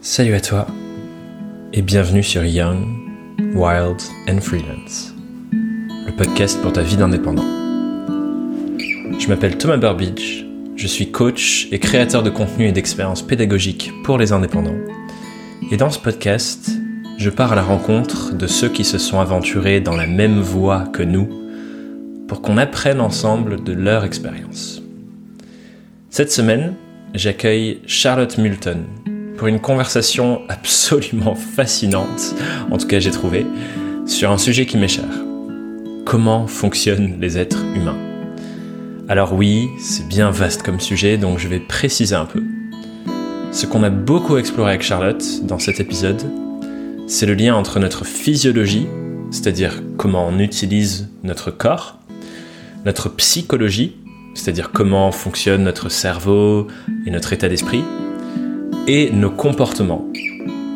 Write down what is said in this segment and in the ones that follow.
Salut à toi et bienvenue sur Young, Wild and Freelance, le podcast pour ta vie d'indépendant. Je m'appelle Thomas Burbidge, je suis coach et créateur de contenu et d'expériences pédagogiques pour les indépendants. Et dans ce podcast, je pars à la rencontre de ceux qui se sont aventurés dans la même voie que nous pour qu'on apprenne ensemble de leur expérience. Cette semaine, j'accueille Charlotte Multon pour une conversation absolument fascinante, en tout cas j'ai trouvé, sur un sujet qui m'est cher. Comment fonctionnent les êtres humains? Alors oui, c'est bien vaste comme sujet, donc je vais préciser un peu. Ce qu'on a beaucoup exploré avec Charlotte dans cet épisode, c'est le lien entre notre physiologie, c'est-à-dire comment on utilise notre corps, notre psychologie, c'est-à-dire comment fonctionne notre cerveau et notre état d'esprit, et nos comportements,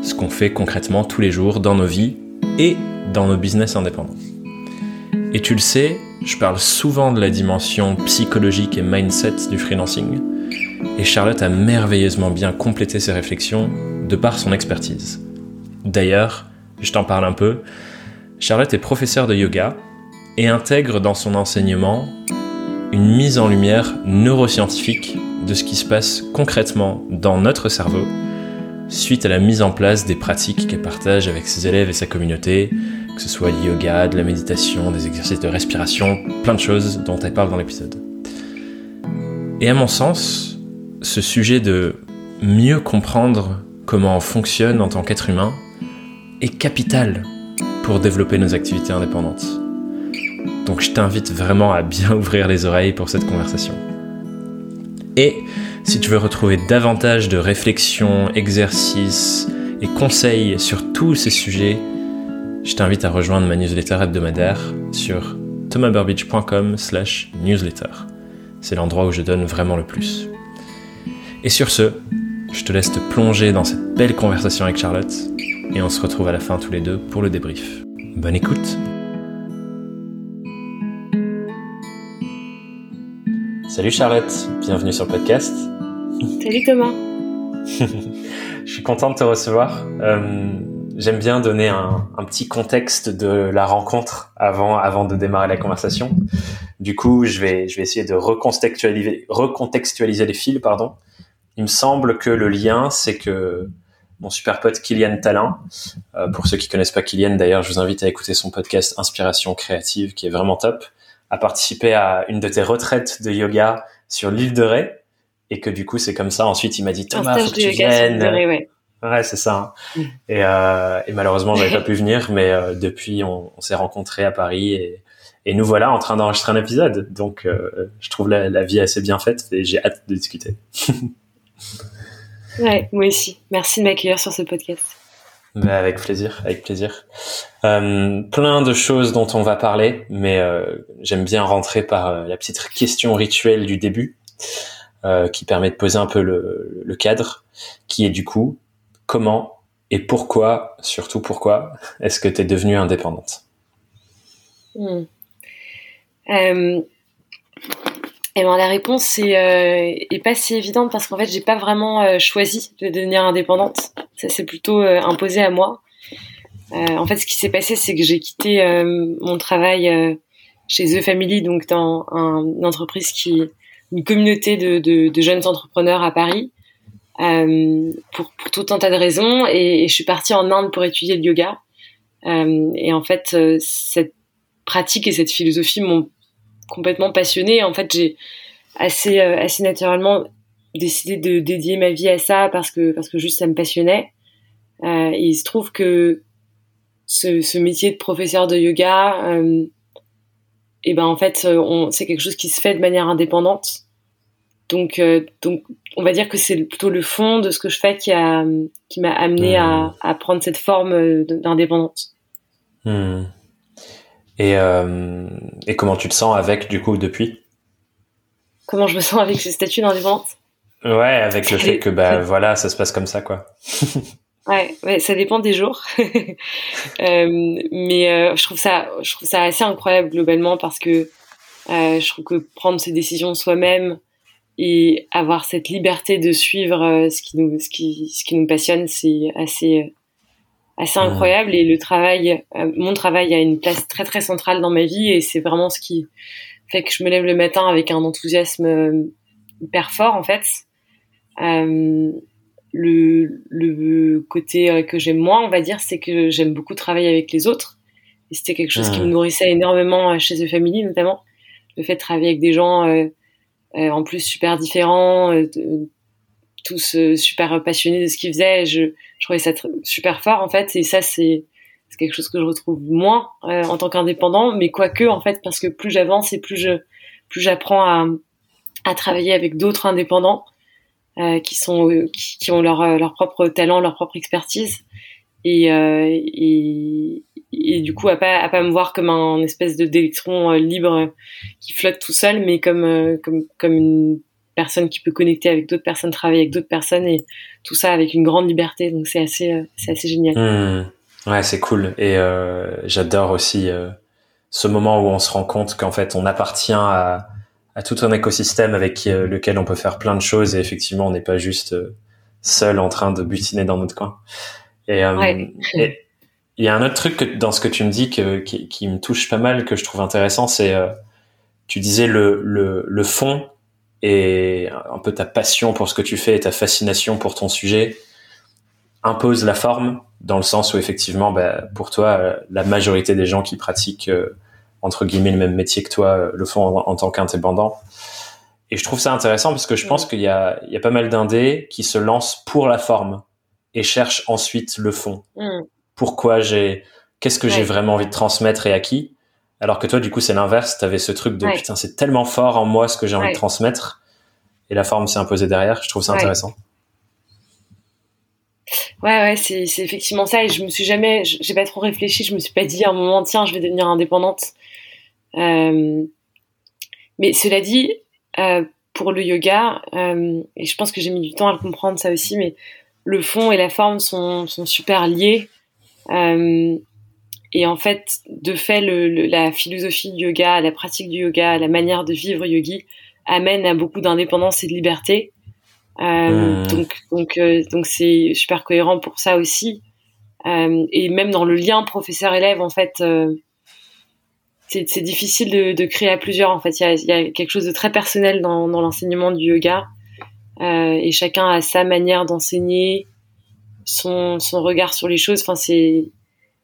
ce qu'on fait concrètement tous les jours dans nos vies et dans nos business indépendants. Et tu le sais, je parle souvent de la dimension psychologique et mindset du freelancing, et Charlotte a merveilleusement bien complété ses réflexions de par son expertise. D'ailleurs, je t'en parle un peu, Charlotte est professeure de yoga et intègre dans son enseignement une mise en lumière neuroscientifique de ce qui se passe concrètement dans notre cerveau suite à la mise en place des pratiques qu'elle partage avec ses élèves et sa communauté, que ce soit le yoga, de la méditation, des exercices de respiration, plein de choses dont elle parle dans l'épisode. Et à mon sens, ce sujet de mieux comprendre comment on fonctionne en tant qu'être humain est capital pour développer nos activités indépendantes. Donc je t'invite vraiment à bien ouvrir les oreilles pour cette conversation. Et si tu veux retrouver davantage de réflexions, exercices et conseils sur tous ces sujets, je t'invite à rejoindre ma newsletter hebdomadaire sur thomasburbidge.com slash newsletter. C'est l'endroit où je donne vraiment le plus. Et sur ce, je te laisse te plonger dans cette belle conversation avec Charlotte et on se retrouve à la fin tous les deux pour le débrief. Bonne écoute Salut Charlotte, bienvenue sur le podcast. Salut Thomas. Je suis content de te recevoir. Euh, J'aime bien donner un, un, petit contexte de la rencontre avant, avant de démarrer la conversation. Du coup, je vais, je vais essayer de recontextualiser, recontextualiser les fils. Pardon. Il me semble que le lien, c'est que mon super pote Kylian Talin, euh, pour ceux qui connaissent pas Kylian d'ailleurs, je vous invite à écouter son podcast Inspiration créative qui est vraiment top a participé à une de tes retraites de yoga sur l'île de Ré. Et que du coup c'est comme ça. Ensuite il m'a dit Thomas faut que tu viennes. ouais, ouais c'est ça hein. mm. et, euh, et, malheureusement j'avais pas pu venir mais euh, depuis on, on s'est rencontrés à Paris et, et, nous voilà en train d'enregistrer un épisode. Donc euh, je trouve la, la, vie assez bien faite et j'ai hâte de discuter. Ouais moi aussi. Merci de m'accueillir sur ce podcast bah, avec plaisir, avec plaisir. Euh, plein de choses dont on va parler, mais euh, j'aime bien rentrer par euh, la petite question rituelle du début, euh, qui permet de poser un peu le, le, cadre, qui est du coup comment et pourquoi, surtout pourquoi, est-ce que tu es devenue indépendante? Hmm. Eh ben la réponse est, euh, est pas si évidente parce qu'en fait j'ai pas vraiment euh, choisi de devenir indépendante. Ça s'est plutôt euh, imposé à moi. Euh, en fait, ce qui s'est passé, c'est que j'ai quitté euh, mon travail chez The Family, donc dans un, une entreprise qui une communauté de, de, de jeunes entrepreneurs à Paris, pour, pour, tout un tas de raisons. Et, et, je suis partie en Inde pour étudier le yoga. et en fait, cette pratique et cette philosophie m'ont complètement passionnée. En fait, j'ai assez euh, assez naturellement décidé de dédier ma vie à ça parce que parce que juste ça me passionnait. Euh, et il se trouve que ce, ce métier de professeur de yoga, euh, et eh ben en fait, c'est quelque chose qui se fait de manière indépendante. Donc euh, donc on va dire que c'est plutôt le fond de ce que je fais qui a qui m'a amené à, à prendre cette forme euh, d'indépendance. Hmm. Et, euh, et comment tu te sens avec, du coup, depuis? Comment je me sens avec ce statut d'indépendante Ouais, avec le fait que, bah, voilà, ça se passe comme ça, quoi. ouais, ouais, ça dépend des jours. euh, mais euh, je trouve ça, je trouve ça assez incroyable globalement parce que euh, je trouve que prendre ses décisions soi-même, et avoir cette liberté de suivre ce qui nous ce qui ce qui nous passionne c'est assez assez incroyable et le travail mon travail a une place très très centrale dans ma vie et c'est vraiment ce qui fait que je me lève le matin avec un enthousiasme hyper fort en fait euh, le, le côté que j'aime moins, on va dire, c'est que j'aime beaucoup travailler avec les autres. Et c'était quelque chose qui me nourrissait énormément chez The Family, notamment. Le fait de travailler avec des gens euh, euh, en plus super différents, euh, tous super passionnés de ce qu'ils faisaient. Je, je trouvais ça super fort, en fait. Et ça, c'est quelque chose que je retrouve moins en tant qu'indépendant. Mais quoique, en fait, parce que plus j'avance et plus je plus j'apprends à, à travailler avec d'autres indépendants, euh, qui sont euh, qui, ont leur euh, leur propre talent, leur propre expertise et et, et du coup à pas à pas me voir comme un espèce de d'électron libre qui flotte tout seul, mais comme comme comme une personne qui peut connecter avec d'autres personnes, travailler avec d'autres personnes et tout ça avec une grande liberté. Donc c'est assez c'est assez génial. Mmh. Ouais, c'est cool et euh, j'adore aussi euh, ce moment où on se rend compte qu'en fait on appartient à à tout un écosystème avec euh, lequel on peut faire plein de choses et effectivement on n'est pas juste euh, seul en train de butiner dans notre coin. Et euh, il y a un autre truc que, dans ce que tu me dis que, qui, qui, me touche pas mal, que je trouve intéressant, c'est tu disais le, le, le fond et un peu ta passion pour ce que tu fais et ta fascination pour ton sujet impose la forme dans le sens où effectivement bah, pour toi la majorité des gens qui pratiquent entre guillemets le même métier que toi euh, le font en, tant qu'indépendant. Et je trouve ça intéressant parce que je pense qu'il y a, il y a pas mal d'indés qui se lancent pour la forme et cherchent ensuite le fond. Mm. Pourquoi j'ai, qu'est-ce que j'ai vraiment envie de transmettre et à qui? Alors que toi, du coup, c'est l'inverse. Tu avais ce truc de putain, c'est tellement fort en moi ce que j'ai envie de transmettre et la forme s'est imposée derrière. Je trouve ça intéressant. Ouais, ouais, c'est, c'est effectivement ça. Et je me suis jamais, j'ai pas trop réfléchi. Je me suis pas dit à un moment, tiens, je vais devenir indépendante. Euh, mais cela dit, euh, pour le yoga, euh, et je pense que j'ai mis du temps à le comprendre ça aussi, mais le fond et la forme sont, sont super liés. Et en fait, de fait, le, la philosophie du yoga, la pratique du yoga, la manière de vivre yogi amène à beaucoup d'indépendance et de liberté. Euh, mmh. Donc, donc, donc c'est super cohérent pour ça aussi. Euh, et même dans le lien professeur-élève, en fait, c'est difficile de, de, créer à plusieurs. En fait, il y a, y a, quelque chose de très personnel dans, dans l'enseignement du yoga, euh, et chacun a sa manière d'enseigner, son, son regard sur les choses. Enfin, c'est,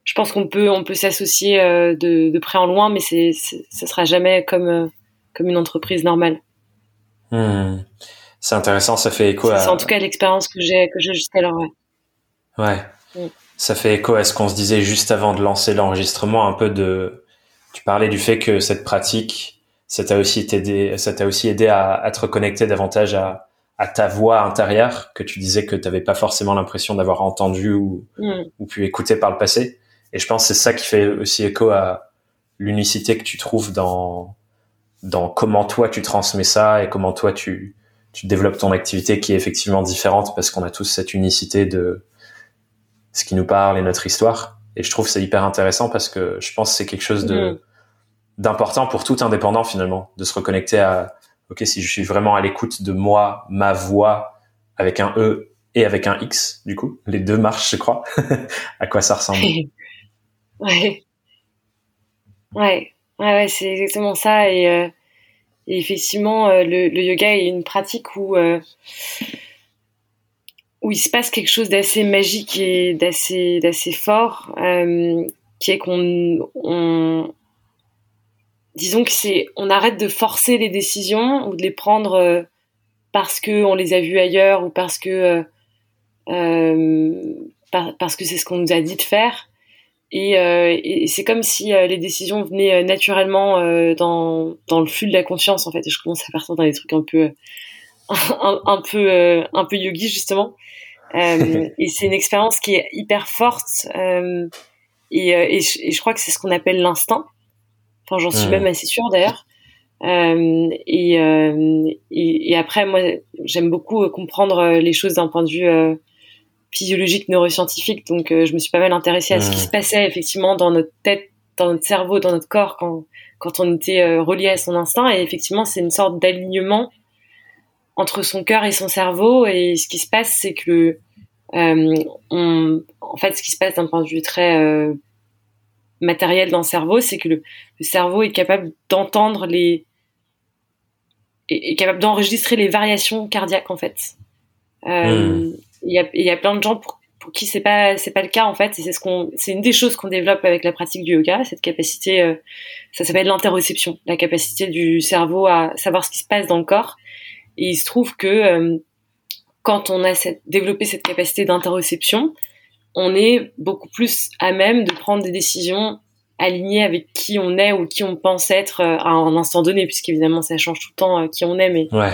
je pense qu'on peut on peut s'associer euh, de, de, près en loin, mais c'est, ça sera jamais comme euh, comme une entreprise normale. Hmm. C'est intéressant, ça fait écho à. C'est en tout cas l'expérience que j'ai que j'ai jusqu'alors. Ouais. ouais. Hmm. Ça fait écho à ce qu'on se disait juste avant de lancer l'enregistrement, un peu de tu parlais du fait que cette pratique, ça t'a aussi aidé, ça t'a aussi aidé à, à, te reconnecter davantage à, à, ta voix intérieure que tu disais que tu n'avais pas forcément l'impression d'avoir entendu ou, mm. ou pu écouter par le passé. Et je pense que c'est ça qui fait aussi écho à l'unicité que tu trouves dans dans comment toi tu transmets ça et comment toi tu tu développes ton activité qui est effectivement différente parce qu'on a tous cette unicité de ce qui nous parle et notre histoire. Et je trouve c'est hyper intéressant parce que je pense que c'est quelque chose de mm. d'important pour tout indépendant finalement, de se reconnecter à ok si je suis vraiment à l'écoute de moi, ma voix avec un e et avec un x du coup, les deux marchent je crois. à quoi ça ressemble? Ouais. Ouais, ouais, ouais c'est exactement ça et, euh, et effectivement euh, le, le, yoga est une pratique où euh, où il se passe quelque chose d'assez magique et d'assez d'assez fort, euh, qui est qu'on on, disons que c'est on arrête de forcer les décisions ou de les prendre euh, parce que on les a vues ailleurs ou parce que parce que c'est ce qu'on nous a dit de faire et, euh, et c'est comme si les décisions venaient naturellement dans dans le flux de la conscience en fait et je commence à partir dans des trucs un peu un, un peu un peu yogi justement euh, et c'est une expérience qui est hyper forte. Euh, et, euh, et, je, et, je, crois que c'est ce qu'on appelle l'instinct. Enfin, j'en suis même assez sûre d'ailleurs. Euh, et, euh, et, et, après, moi, j'aime beaucoup comprendre les choses d'un point de vue physiologique, neuroscientifique. Donc, je me suis pas mal intéressée à ce qui se passait effectivement dans notre tête, dans notre cerveau, dans notre corps quand, quand on était relié à son instinct. Et effectivement, c'est une sorte d'alignement entre son cœur et son cerveau. Et ce qui se passe, c'est que euh, on, en fait, ce qui se passe d'un point de vue très euh, matériel dans le cerveau, c'est que le, cerveau est capable d'entendre les est, capable d'enregistrer les variations cardiaques en fait. Euh, hmm. Il y, a, y a plein de gens pour, pour qui c'est pas c'est pas le cas en fait. Et c'est ce qu'on c'est une des choses qu'on développe avec la pratique du yoga, cette capacité. Euh, ça s'appelle l'interoception, la capacité du cerveau à savoir ce qui se passe dans le corps. Et il se trouve que euh, quand on a cette, développé cette capacité d'interoception, on est beaucoup plus à même de prendre des décisions alignées avec qui on est ou qui on pense être euh, à un instant donné, puisqu'évidemment ça change tout le temps qui on est, mais ouais.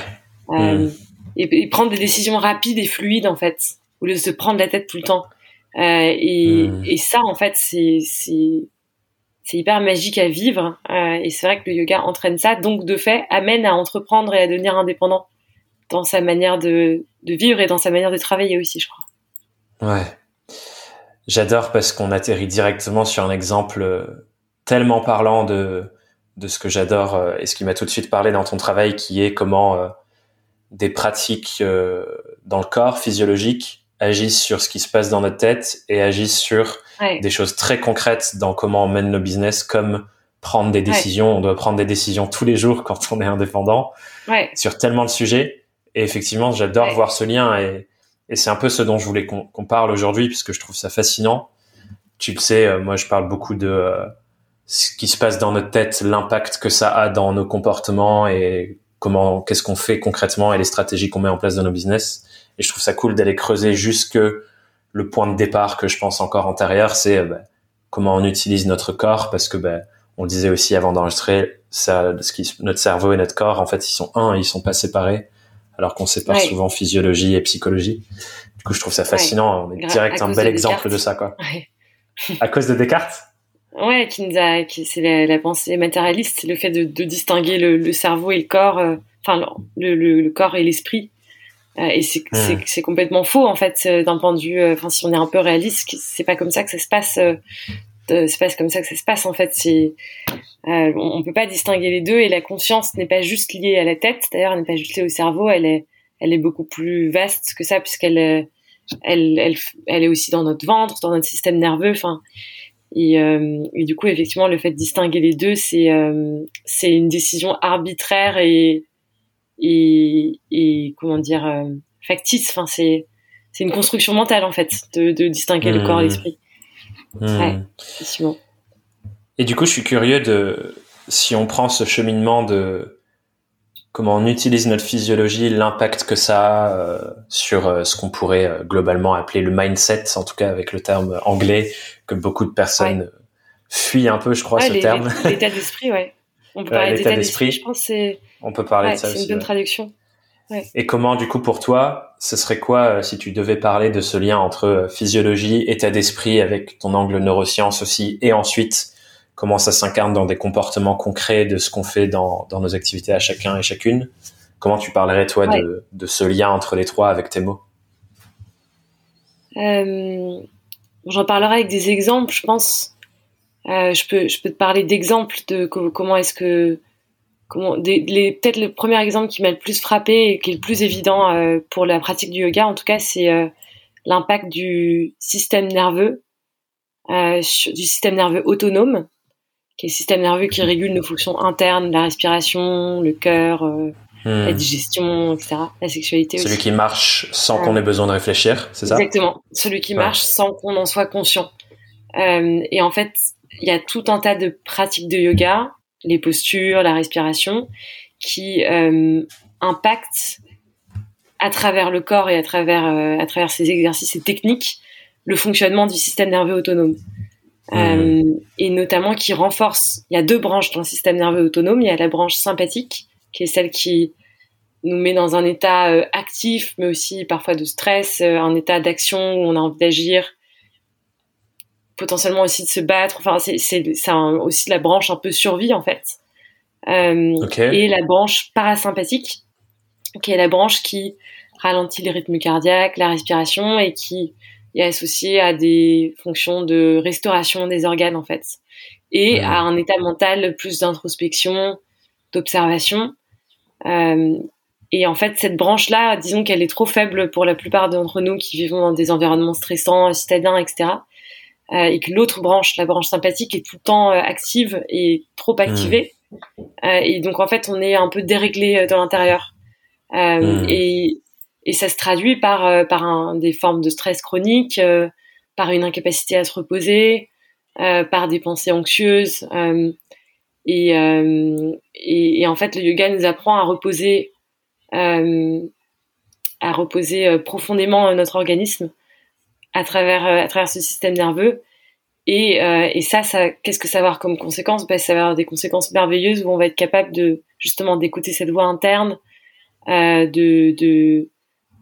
euh, mm. Et, prendre des décisions rapides et fluides en fait, au lieu de se prendre la tête tout le temps. Euh, et, mm. et, ça en fait c'est c'est hyper magique à vivre euh, et c'est vrai que le yoga entraîne ça, donc de fait amène à entreprendre et à devenir indépendant dans sa manière de, de vivre et dans sa manière de travailler aussi, je crois. Ouais. J'adore parce qu'on atterrit directement sur un exemple euh, tellement parlant de, de ce que j'adore et ce qui m'a tout de suite parlé dans ton travail, qui est comment des pratiques dans le corps physiologique agissent sur ce qui se passe dans notre tête et agissent sur des choses très concrètes dans comment on mène nos business, comme prendre des décisions. On doit prendre des décisions tous les jours quand on est indépendant ouais. sur tellement de sujets. Et effectivement, j'adore voir ce lien et et c'est un peu ce dont je voulais qu'on parle aujourd'hui, puisque je trouve ça fascinant. Tu le sais, euh, moi je parle beaucoup de euh, ce qui se passe dans notre tête, l'impact que ça a dans nos comportements et comment, qu'est-ce qu'on fait concrètement et les stratégies qu'on met en place dans nos business. Et je trouve ça cool d'aller creuser jusque le point de départ que je pense encore antérieur, c'est euh, bah, comment on utilise notre corps, parce que bah, on disait aussi avant d'enregistrer, ça, ce qui, notre cerveau et notre corps, en fait, ils sont un, ils sont pas séparés alors qu'on sépare souvent physiologie et psychologie. Du coup, je trouve ça fascinant. On est direct un bel exemple de ça, quoi. à cause de Descartes? Ouais, qui nous a, qui, c'est la, pensée matérialiste, le fait de, de distinguer le, le, cerveau et le corps, euh, enfin le, le, le, corps et l'esprit. Euh, et c'est, hmm. c'est, complètement faux en fait euh, d'un point de vue. Enfin, si on est un peu réaliste, c'est pas comme ça que ça se passe. c'est pas comme ça que ça se passe en fait. C'est euh, on, peut pas distinguer les deux et la conscience n'est pas juste liée à la tête. D'ailleurs, elle n'est pas juste liée au cerveau. Elle est, elle est beaucoup plus vaste que ça puisqu'elle, elle, elle, elle est aussi dans notre ventre, dans notre système nerveux. Enfin, et, euh, et, du coup, effectivement, le fait de distinguer les deux, c'est, euh, c'est une décision arbitraire et, et, et comment dire, euh, factice. Enfin, c'est, c'est une construction mentale en fait de, de distinguer le corps et mmh. l'esprit. Mmh. Ouais, effectivement. Et du coup, je suis curieux de si on prend ce cheminement de comment on utilise notre physiologie, l'impact que ça a euh, sur euh, ce qu'on pourrait euh, globalement appeler le mindset, en tout cas avec le terme anglais que beaucoup de personnes fuient un peu, je crois, ce terme. L'état d'esprit, ouais. On peut parler d'état d'esprit. Je pense c'est. On peut parler de ça aussi. C'est une bonne traduction. Et comment, du coup, pour toi, ce serait quoi si tu devais parler de ce lien entre physiologie, état d'esprit, avec ton angle neurosciences aussi, et ensuite comment ça s'incarne dans des comportements concrets de ce qu'on fait dans, dans, nos activités à chacun et chacune. Comment tu parlerais, toi, de, de, ce lien entre les trois avec tes mots? Euh, J'en parlerai avec des exemples, je pense. Euh, je, peux, je peux te parler d'exemples de comment est-ce que... Comment, peut-être le premier exemple qui m'a le plus frappé et qui est le plus évident euh, pour la pratique du yoga, en tout cas, c'est l'impact du système nerveux, du système nerveux autonome qui est le système nerveux qui régule nos fonctions internes, la respiration, le cœur, euh, la hmm. digestion, etc. La sexualité Celui qui marche sans qu'on ait besoin de réfléchir, c'est ça? Exactement. Celui qui marche sans qu'on en soit conscient. Euh, et en fait, il y a tout un tas de pratiques de yoga, les postures, la respiration, qui euh, impactent à travers le corps et à travers, euh, à travers ces exercices et techniques le fonctionnement du système nerveux autonome. Mmh. Euh, et notamment qui renforce. Il y a deux branches dans le système nerveux autonome. Il y a la branche sympathique, qui est celle qui nous met dans un état euh, actif, mais aussi parfois de stress, euh, un état d'action où on a envie d'agir, potentiellement aussi de se battre. Enfin, c'est c'est aussi la branche un peu survie en fait. Et la branche parasympathique, qui est la branche qui ralentit les rythmes cardiaques, la respiration et qui est associé à des fonctions de restauration des organes en fait et à un état mental plus d'introspection, d'observation. Euh, et en fait, cette branche-là, disons qu'elle est trop faible pour la plupart d'entre nous qui vivons dans des environnements stressants, citadins, etc. Euh, et que l'autre branche, la branche sympathique, est tout le temps euh, active et trop activée. Mmh. Euh, et donc, en fait, on est un peu déréglé dans l'intérieur. Mmh. Et, et ça se traduit par, par un, des formes de stress chronique, par une incapacité à se reposer, par des pensées anxieuses. Et, et, en fait, le yoga nous apprend à reposer euh, à reposer euh, profondément euh, notre organisme à travers à travers ce système nerveux et, et ça, ça qu'est-ce que ça va avoir comme conséquence? Ben, Ça va avoir des conséquences merveilleuses où on va être capable de justement d'écouter cette voix interne, euh, de, de, euh,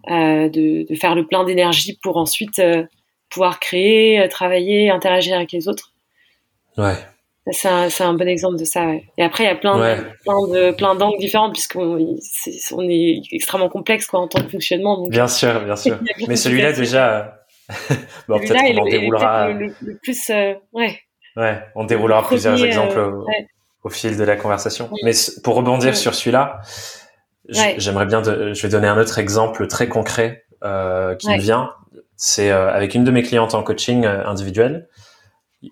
de, de, faire le plein d'énergie pour ensuite euh, pouvoir créer, travailler, interagir avec les autres. Ouais. C'est un, un, bon exemple de ça. Ouais. Et après, il y a plein, de, plein de plein d'angles différents puisqu'on est, on est extrêmement complexe quoi en tant que fonctionnement. Donc... Bien sûr, bien sûr. Mais celui-là déjà, bon, peut-être qu'on en déroulera. Le, le, plus, euh, ouais. Ouais, on déroulera plusieurs exemples euh, au, ouais. au, fil de la conversation. Oui. Mais pour rebondir sur celui-là, j'aimerais bien, de, je vais donner un autre exemple très concret euh, qui me vient. C'est euh, avec une de mes clientes en coaching euh, individuel.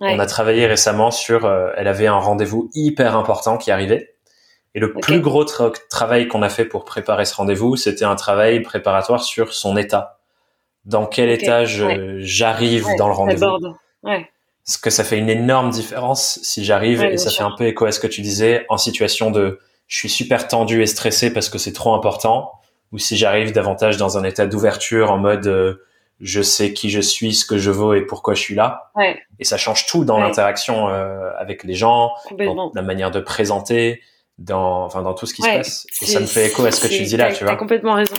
Ouais. On a travaillé récemment sur, euh, elle avait un rendez-vous hyper important qui arrivait. Et le okay. plus gros tra travail qu'on a fait pour préparer ce rendez-vous, c'était un travail préparatoire sur son état. Dans quel okay. état j'arrive dans le rendez-vous. Parce que ça fait une énorme différence si j'arrive, et ça sûr. fait un peu écho à ce que tu disais, en situation de je suis super tendu et stressé parce que c'est trop important, ou si j'arrive davantage dans un état d'ouverture en mode euh, je sais qui je suis, ce que je vaux et pourquoi je suis là. Ouais. Et ça change tout dans ouais. l'interaction euh, avec les gens, dans la manière de présenter, dans, enfin, dans tout ce qui ouais. se passe. Et ça me fait écho à ce que tu dis là, tu vois. T'as complètement raison.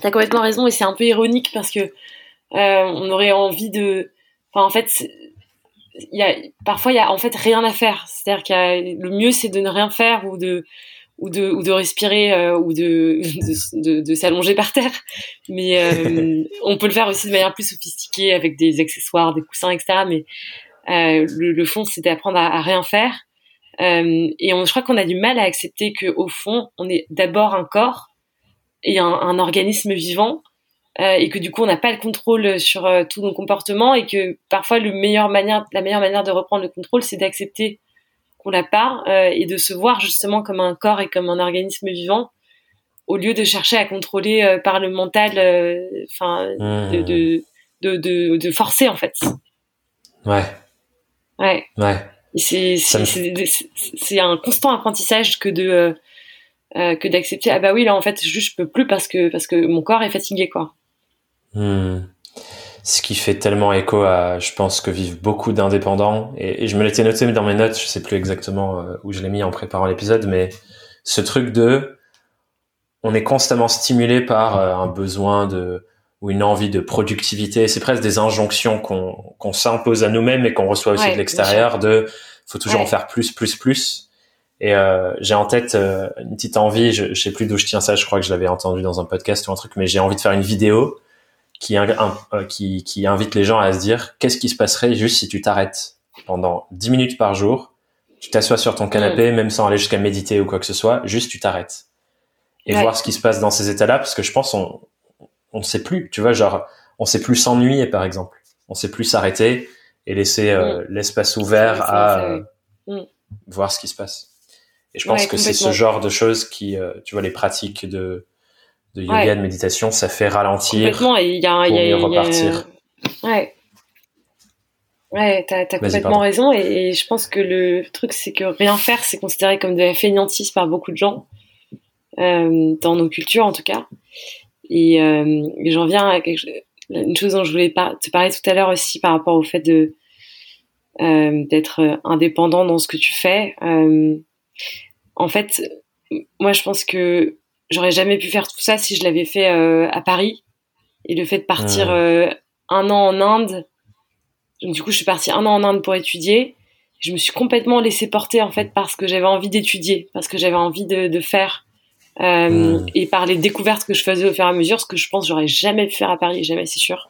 T'as complètement raison et c'est un peu ironique parce que euh, on aurait envie de, enfin, en fait, y a, parfois il y a en fait rien à faire. C'est-à-dire a, le mieux c'est de ne rien faire ou de, ou de ou de respirer euh, ou de de, de, s'allonger par terre. Mais euh, on peut le faire aussi de manière plus sophistiquée avec des accessoires des coussins etc mais euh, le, le, fond c'est d'apprendre à, rien faire. Euh, et on, je crois qu'on a du mal à accepter que au fond on est d'abord un corps et un, un organisme vivant et que du coup on n'a pas le contrôle sur euh, tous nos comportements et que parfois le meilleur manière la meilleure manière de reprendre le contrôle c'est d'accepter qu'on l'a pas euh, et de se voir justement comme un corps et comme un organisme vivant au lieu de chercher à contrôler euh, par le mental enfin mmh. de, de, de, de, de forcer en fait. Ouais. Ouais. Ouais. C'est c'est un constant apprentissage que de euh, que d'accepter ah bah oui là en fait juste je peux plus parce que parce que mon corps est fatigué quoi mmh ce qui fait tellement écho à, je pense, que vivent beaucoup d'indépendants. Et, et, je me l'étais noté dans mes notes, je sais plus exactement euh, où je l'ai mis en préparant l'épisode, mais ce truc de, on est constamment stimulé par euh, un besoin de ou une envie de productivité. C'est presque des injonctions qu'on qu'on s'impose à nous-mêmes et qu'on reçoit aussi ouais, de l'extérieur. De, faut toujours ouais. en faire plus, plus, plus. Et euh, j'ai en tête euh, une petite envie. Je, je sais plus d'où je tiens ça. Je crois que je l'avais entendu dans un podcast ou un truc, mais j'ai envie de faire une vidéo qui, un, un, qui, qui, invite les gens à se dire qu'est-ce qui se passerait juste si tu t'arrêtes pendant 10 minutes par jour, tu t'assois sur ton canapé, mmh. même sans aller jusqu'à méditer ou quoi que ce soit, juste tu t'arrêtes. Et ouais. voir ce qui se passe dans ces états-là, parce que je pense on on ne sait plus, tu vois, genre on sait plus s'ennuyer par exemple, on sait plus s'arrêter et laisser euh, mmh. l'espace ouvert à euh, mmh. voir ce qui se passe. Et je pense ouais, que c'est ce genre de choses qui, euh, tu vois, les pratiques de de yoga, ouais. de méditation, ça fait ralentir complètement, et y a, pour y a, mieux repartir. Y a... Ouais. Ouais, t'as, as complètement raison. Et, et, je pense que le truc, c'est que rien faire, c'est considéré comme de la fainéantise par beaucoup de gens, euh, dans nos cultures en tout cas. Et, euh, et j'en viens à quelque, une chose dont je voulais par, te parler tout à l'heure aussi par rapport au fait de euh, d'être indépendant dans ce que tu fais. Euh, en fait, moi, je pense que j'aurais jamais pu faire tout ça si je l'avais fait euh, à Paris. Et le fait de partir mmh. euh, un an en Inde, du coup, je suis partie un an en Inde pour étudier. Je me suis complètement laissée porter en fait parce que j'avais envie d'étudier, parce que j'avais envie de, de faire euh, mmh. et par les découvertes que je faisais au fur et à mesure, ce que je pense j'aurais jamais pu faire à Paris, jamais c'est sûr.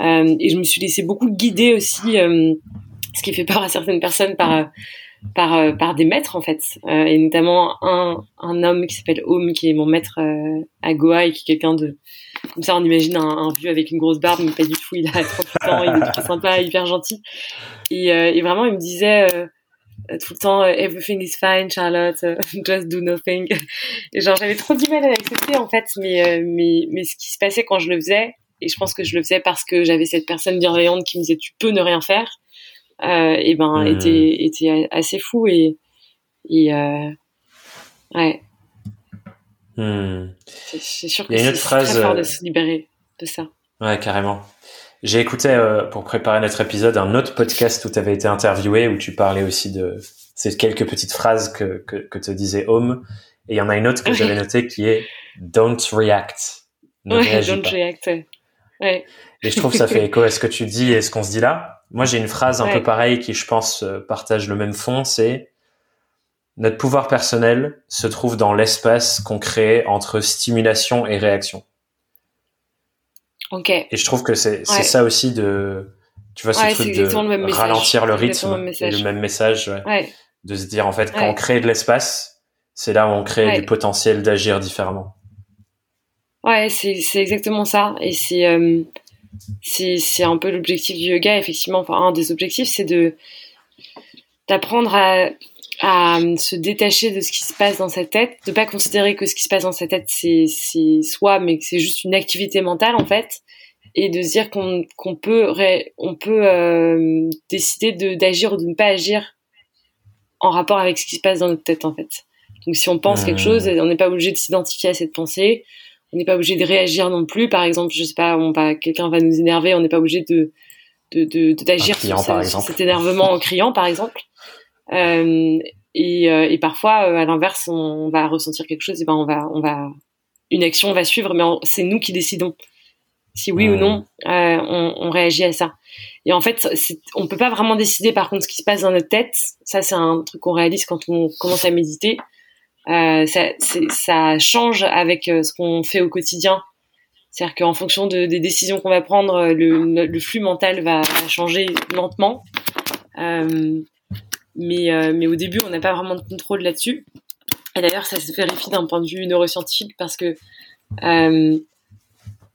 Et je me suis laissée beaucoup guider aussi, ce qui fait peur à certaines personnes par par euh, par des maîtres en fait, euh, et notamment un un homme qui s'appelle Home, qui est mon maître euh, à Goa et qui est quelqu'un de comme ça on imagine un, un, vieux avec une grosse barbe, mais pas du tout. Il a 38 ans, il est très sympa, hyper gentil. Et, et vraiment il me disait tout le temps everything is fine Charlotte just do nothing et genre j'avais trop du mal à l'accepter en fait mais mais mais ce qui se passait quand je le faisais et je pense que je le faisais parce que j'avais cette personne bienveillante qui me disait tu peux ne rien faire et ben hmm. était était assez fou et et euh, ouais hmm. c'est sûr que c'est très fort de euh, se libérer de ça ouais carrément j'ai écouté euh, pour préparer notre épisode un autre podcast où tu avais été interviewé où tu parlais aussi de ces quelques petites phrases que, que, que te disait Home et il y en a une autre que j'avais notée qui est Don't react. Ne ouais, don't react. Ouais. Et je trouve que ça fait écho à ce que tu dis et ce qu'on se dit là. Moi, j'ai une phrase un peu pareille qui, je pense, euh, partage le même fond. C'est notre pouvoir personnel se trouve dans l'espace qu'on crée entre stimulation et réaction. Ok. Et je trouve que c'est ça aussi de, tu vois, ce truc de ralentir le rythme le même message, de se dire en fait quand on crée de l'espace, c'est là où on crée du potentiel d'agir différemment. Ouais, c'est exactement ça. Et c'est euh, c'est un peu l'objectif du yoga, effectivement. Enfin, un des objectifs, c'est de d'apprendre à, à se détacher de ce qui se passe dans sa tête, de pas considérer que ce qui se passe dans sa tête c'est soi, mais que c'est juste une activité mentale en fait, et de se dire qu'on peut on peut euh, décider de d'agir ou de ne pas agir en rapport avec ce qui se passe dans notre tête en fait. Donc si on pense quelque mmh. chose, on n'est pas obligé de s'identifier à cette pensée on n'est pas obligé de réagir non plus. Par exemple, je sais pas, on va, quelqu'un va nous énerver, on n'est pas obligé de d'agir de, sur, cet énervement en criant, par exemple. Euh, et, euh, et, parfois, euh, à l'inverse, on, va ressentir quelque chose, et ben on va, on va, une action va suivre, mais c'est nous qui décidons si oui ou non on, on, réagit à ça. Et en fait, on peut pas vraiment décider par contre ce qui se passe dans notre tête. Ça, c'est un truc qu'on réalise quand on commence à méditer. Euh, ça, ça, change avec euh, ce qu'on fait au quotidien. C'est-à-dire qu'en fonction de, des décisions qu'on va prendre, euh, le, le, flux mental va, changer lentement. Euh, mais, euh, mais au début, on n'a pas vraiment de contrôle là-dessus. Et d'ailleurs, ça se vérifie d'un point de vue neuroscientifique parce que euh,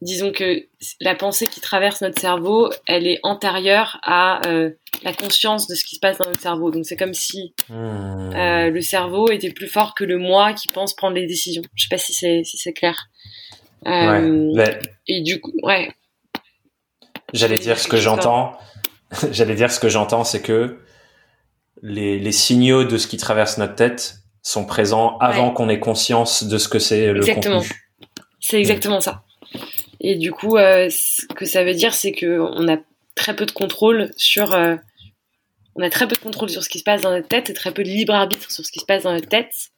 disons que la pensée qui traverse notre cerveau, elle est antérieure à euh, la conscience de ce qui se passe dans notre cerveau. Donc c'est comme si hmm. euh, le cerveau était plus fort que le moi qui pense prendre les décisions. Je sais pas si c'est si c'est clair. Euh, ouais, Et du coup, ouais. J'allais dire ce que j'entends. J'allais dire ce que j'entends, c'est que les, les signaux de ce qui traverse notre tête sont présents avant qu'on ait conscience de ce que c'est le exactement. C'est exactement ça. Et du coup, euh, ce que ça veut dire, c'est que on a très peu de contrôle sur, euh, on a très peu de contrôle sur ce qui se passe dans notre tête et très peu de libre arbitre sur ce qui se passe dans notre tête.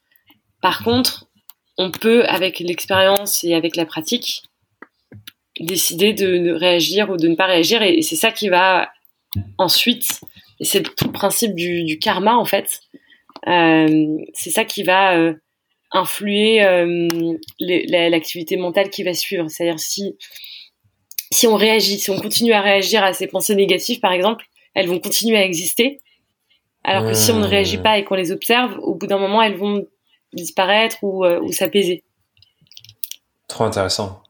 Par contre, on peut, avec l'expérience et avec la pratique, décider de, réagir ou de ne pas réagir. Et, c'est ça qui va ensuite, et c'est tout le principe du, karma en fait. Euh, c'est ça qui va influer euh, l'activité mentale qui va suivre. C'est-à-dire si si on réagit, si on continue à réagir à ces pensées négatives, par exemple, elles vont continuer à exister. Alors que si on ne réagit pas et qu'on les observe, au bout d'un moment, elles vont disparaître ou, euh, ou s'apaiser. Trop intéressant.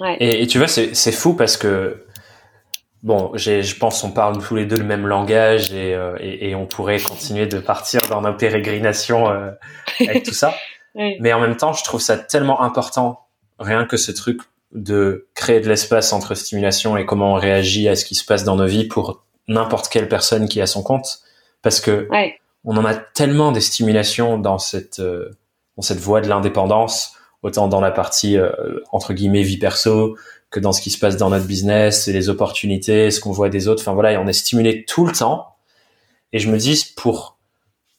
Ouais. Et, tu vois, c'est fou parce que bon, je pense on parle tous les deux le même langage et, euh, et, et, on pourrait continuer de partir dans nos pérégrinations euh, avec tout ça. Mais en même temps, je trouve ça tellement important, rien que ce truc de créer de l'espace entre stimulation et comment on réagit à ce qui se passe dans nos vies pour n'importe quelle personne qui a son compte, parce que on en a tellement des stimulations dans cette euh, dans cette voie de l'indépendance, autant dans la partie euh, entre guillemets vie perso que dans ce qui se passe dans notre business et les opportunités, ce qu'on voit des autres. Enfin voilà, et on est stimulé tout le temps. Et je me dis pour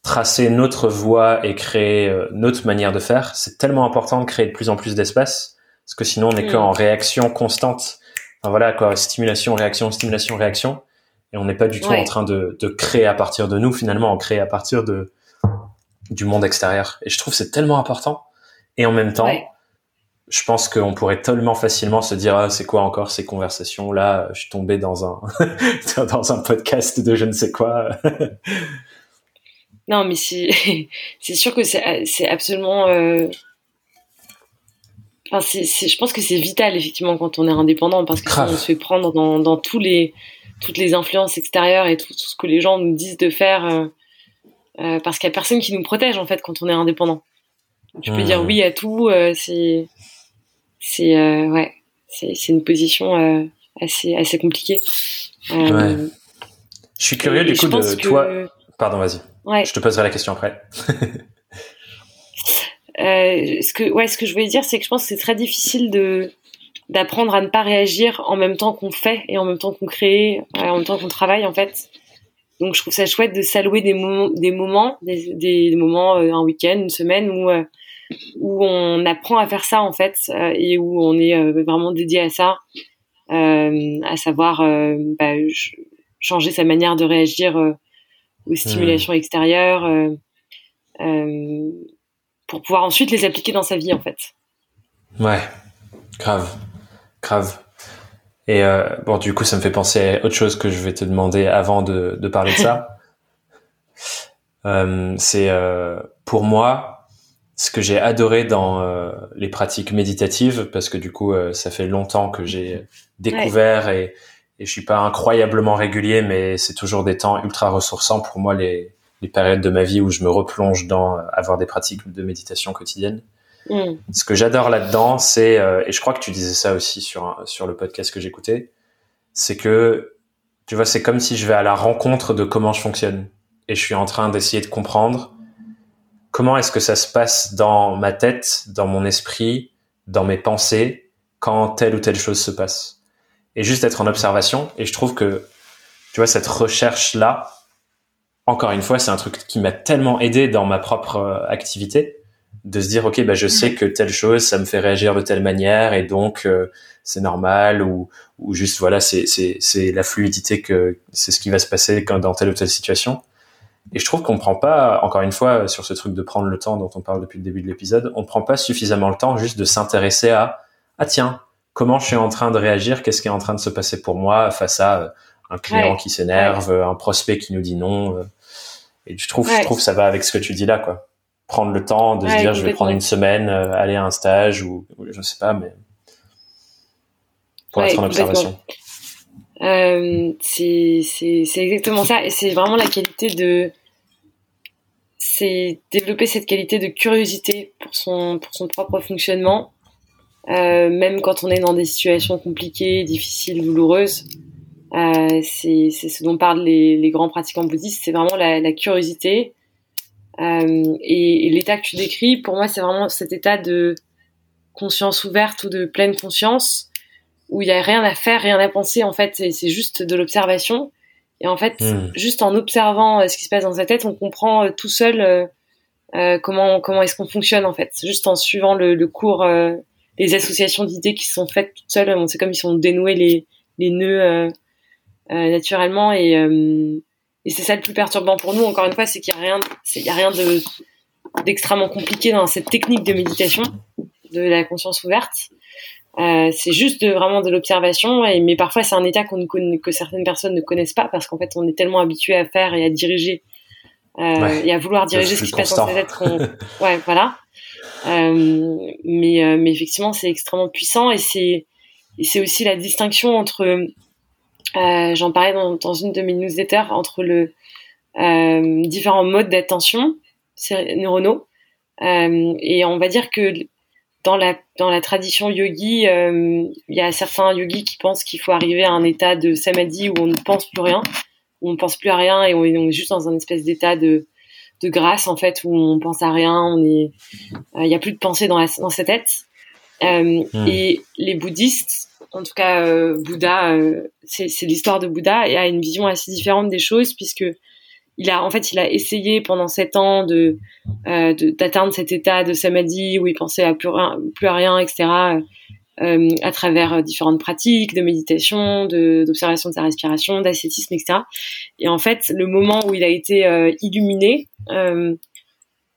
tracer notre voie et créer euh, notre manière de faire, c'est tellement important de créer de plus en plus d'espace parce que sinon on n'est qu'en réaction constante. Enfin voilà quoi, stimulation, réaction, stimulation, réaction, et on n'est pas du tout en train de, de, créer à partir de nous. Finalement, on crée à partir de du monde extérieur. Et je trouve c'est tellement important. Et en même temps, je pense qu'on pourrait tellement facilement se dire ah, c'est quoi encore ces conversations? Là Je suis tombé dans un dans un podcast de je ne sais quoi. Non, mais c'est c'est sûr que c'est c'est absolument. Euh... Enfin, c'est je pense que c'est vital effectivement quand on est indépendant parce que on se fait prendre dans, dans tous les toutes les influences extérieures et tout, tout ce que les gens nous disent de faire euh, euh, parce qu'il y a personne qui nous protège en fait quand on est indépendant. Tu peux dire mmh. oui à tout, euh, c'est c'est ouais, c'est c'est une position assez assez compliquée. Ouais. Je suis curieux du coup de toi. Pardon, vas-y. Ouais. Je te poserai la question après. euh, ce que, ouais, ce que je voulais dire, c'est que je pense que c'est très difficile de d'apprendre à ne pas réagir en même temps qu'on fait et en même temps qu'on crée, en même temps qu'on travaille en fait. Donc je trouve ça chouette de s'allouer des moments, des moments, des, des moments, euh, un week-end, une semaine où euh, où on apprend à faire ça en fait euh, et où on est vraiment dédié à ça, à savoir bah, changer sa manière de réagir aux stimulations extérieures euh, euh, pour pouvoir ensuite les appliquer dans sa vie en fait. Ouais, grave, grave. Et euh, bon, du coup, ça me fait penser à autre chose que je vais te demander avant de, de parler de ça. euh, c'est euh, pour moi ce que j'ai adoré dans euh, les pratiques méditatives, parce que du coup, ça fait longtemps que j'ai découvert et, et je suis pas incroyablement régulier, mais c'est toujours des temps ultra ressourçants pour moi les, les périodes de ma vie où je me replonge dans euh, avoir des pratiques de méditation quotidienne. Mm. Ce que j'adore là-dedans, c'est euh, et je crois que tu disais ça aussi sur sur le podcast que j'écoutais, c'est que tu vois, c'est comme si je vais à la rencontre de comment je fonctionne et je suis en train d'essayer de comprendre comment est-ce que ça se passe dans ma tête, dans mon esprit, dans mes pensées quand telle ou telle chose se passe? Et juste être en observation. Et je trouve que, tu vois, cette recherche-là, encore une fois, c'est un truc qui m'a tellement aidé dans ma propre euh, activité, de se dire, OK, bah, je sais que telle chose, ça me fait réagir de telle manière, et donc, euh, c'est normal, ou, ou juste, voilà, c'est, c'est, c'est la fluidité que c'est ce qui va se passer quand, dans telle ou telle situation. Et je trouve qu'on prend pas, encore une fois, sur ce truc de prendre le temps dont on parle depuis le début de l'épisode, on prend pas suffisamment le temps juste de s'intéresser à, ah tiens, comment je suis en train de réagir, qu'est-ce qui est en train de se passer pour moi face à euh, un client qui s'énerve, un prospect qui nous dit non. Euh. Et je trouve, je trouve que ça va avec ce que tu dis là, quoi. Prendre le temps de se dire, je vais prendre une semaine, euh, aller à un stage ou, je je sais pas, mais pour être en observation. Euh, c'est exactement ça, et c'est vraiment la qualité de, c'est développer cette qualité de curiosité pour son pour son propre fonctionnement euh, même quand on est dans des situations compliquées, difficiles, douloureuses. Euh, c'est ce dont parlent les, les grands pratiquants bouddhistes, c'est vraiment la, curiosité. Euh, et, et l'état que tu décris, pour moi, c'est vraiment cet état de conscience ouverte ou de pleine conscience où il y a rien à faire, rien à penser en fait, c'est juste de l'observation. Et en fait, hmm. juste en observant euh, ce qui se passe dans sa tête, on comprend euh, tout seul euh, comment comment est-ce qu'on fonctionne en fait. Juste en suivant le, le cours les associations d'idées qui sont faites toutes seules. C'est comme ils sont dénoués les, les nœuds euh, euh, naturellement et, euh, et c'est ça le plus perturbant pour nous. Encore une fois, c'est qu'il n'y a rien, il y a rien de d'extrêmement compliqué dans cette technique de méditation de la conscience ouverte. Euh, c'est juste de, vraiment de l'observation, et, mais parfois c'est un état qu'on que certaines personnes ne connaissent pas parce qu'en fait on est tellement habitué à faire et à diriger euh, et à vouloir diriger ce qui se passe dans sa tête ouais, voilà. Euh, mais, mais effectivement, c'est extrêmement puissant et c'est c'est aussi la distinction entre, j'en parlais dans, dans, une de mes newsletters, entre le différents modes d'attention neuronaux. et on va dire que dans la dans la tradition yogi, il y a certains yogis qui pensent qu'il faut arriver à un état de samadhi où on ne pense plus rien, où on ne pense plus à rien et on est juste dans un espèce d'état de de grâce en fait où on pense à rien, on est, il euh, y a plus de pensée dans, la, dans sa tête. Euh, hmm. Et les bouddhistes, en tout cas euh, Bouddha, c'est l'histoire de Bouddha et a une vision assez différente des choses puisque il a en fait il a essayé pendant sept ans de d'atteindre cet état de samadhi où il pensait à plus rien, plus à rien etc. Euh, à travers euh, différentes pratiques de méditation, d'observation de, sa respiration, d'ascétisme, etc. Et en fait, le moment où il a été euh, illuminé,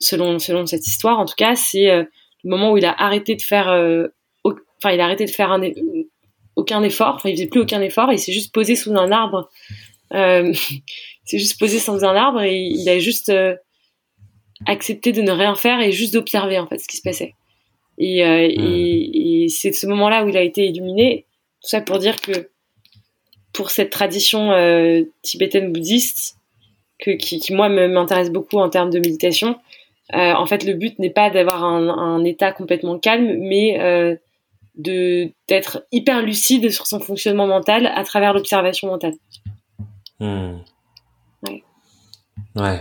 selon selon cette histoire, en tout cas, c'est le moment où il a arrêté de faire, enfin, il a arrêté de faire un, aucun effort, enfin, il faisait plus aucun effort, il s'est juste posé sous un arbre. Euh, s'est juste posé sous un arbre et il a juste accepter de ne rien faire et juste d'observer en fait ce qui se passait. Et, euh, et, et c'est ce moment-là où il a été illuminé. Tout ça pour dire que pour cette tradition euh, tibétaine bouddhiste, que, qui, qui moi m'intéresse beaucoup en termes de méditation, euh, en fait le but n'est pas d'avoir un, un état complètement calme, mais euh, de d'être hyper lucide sur son fonctionnement mental à travers l'observation mentale. Hmm. Ouais.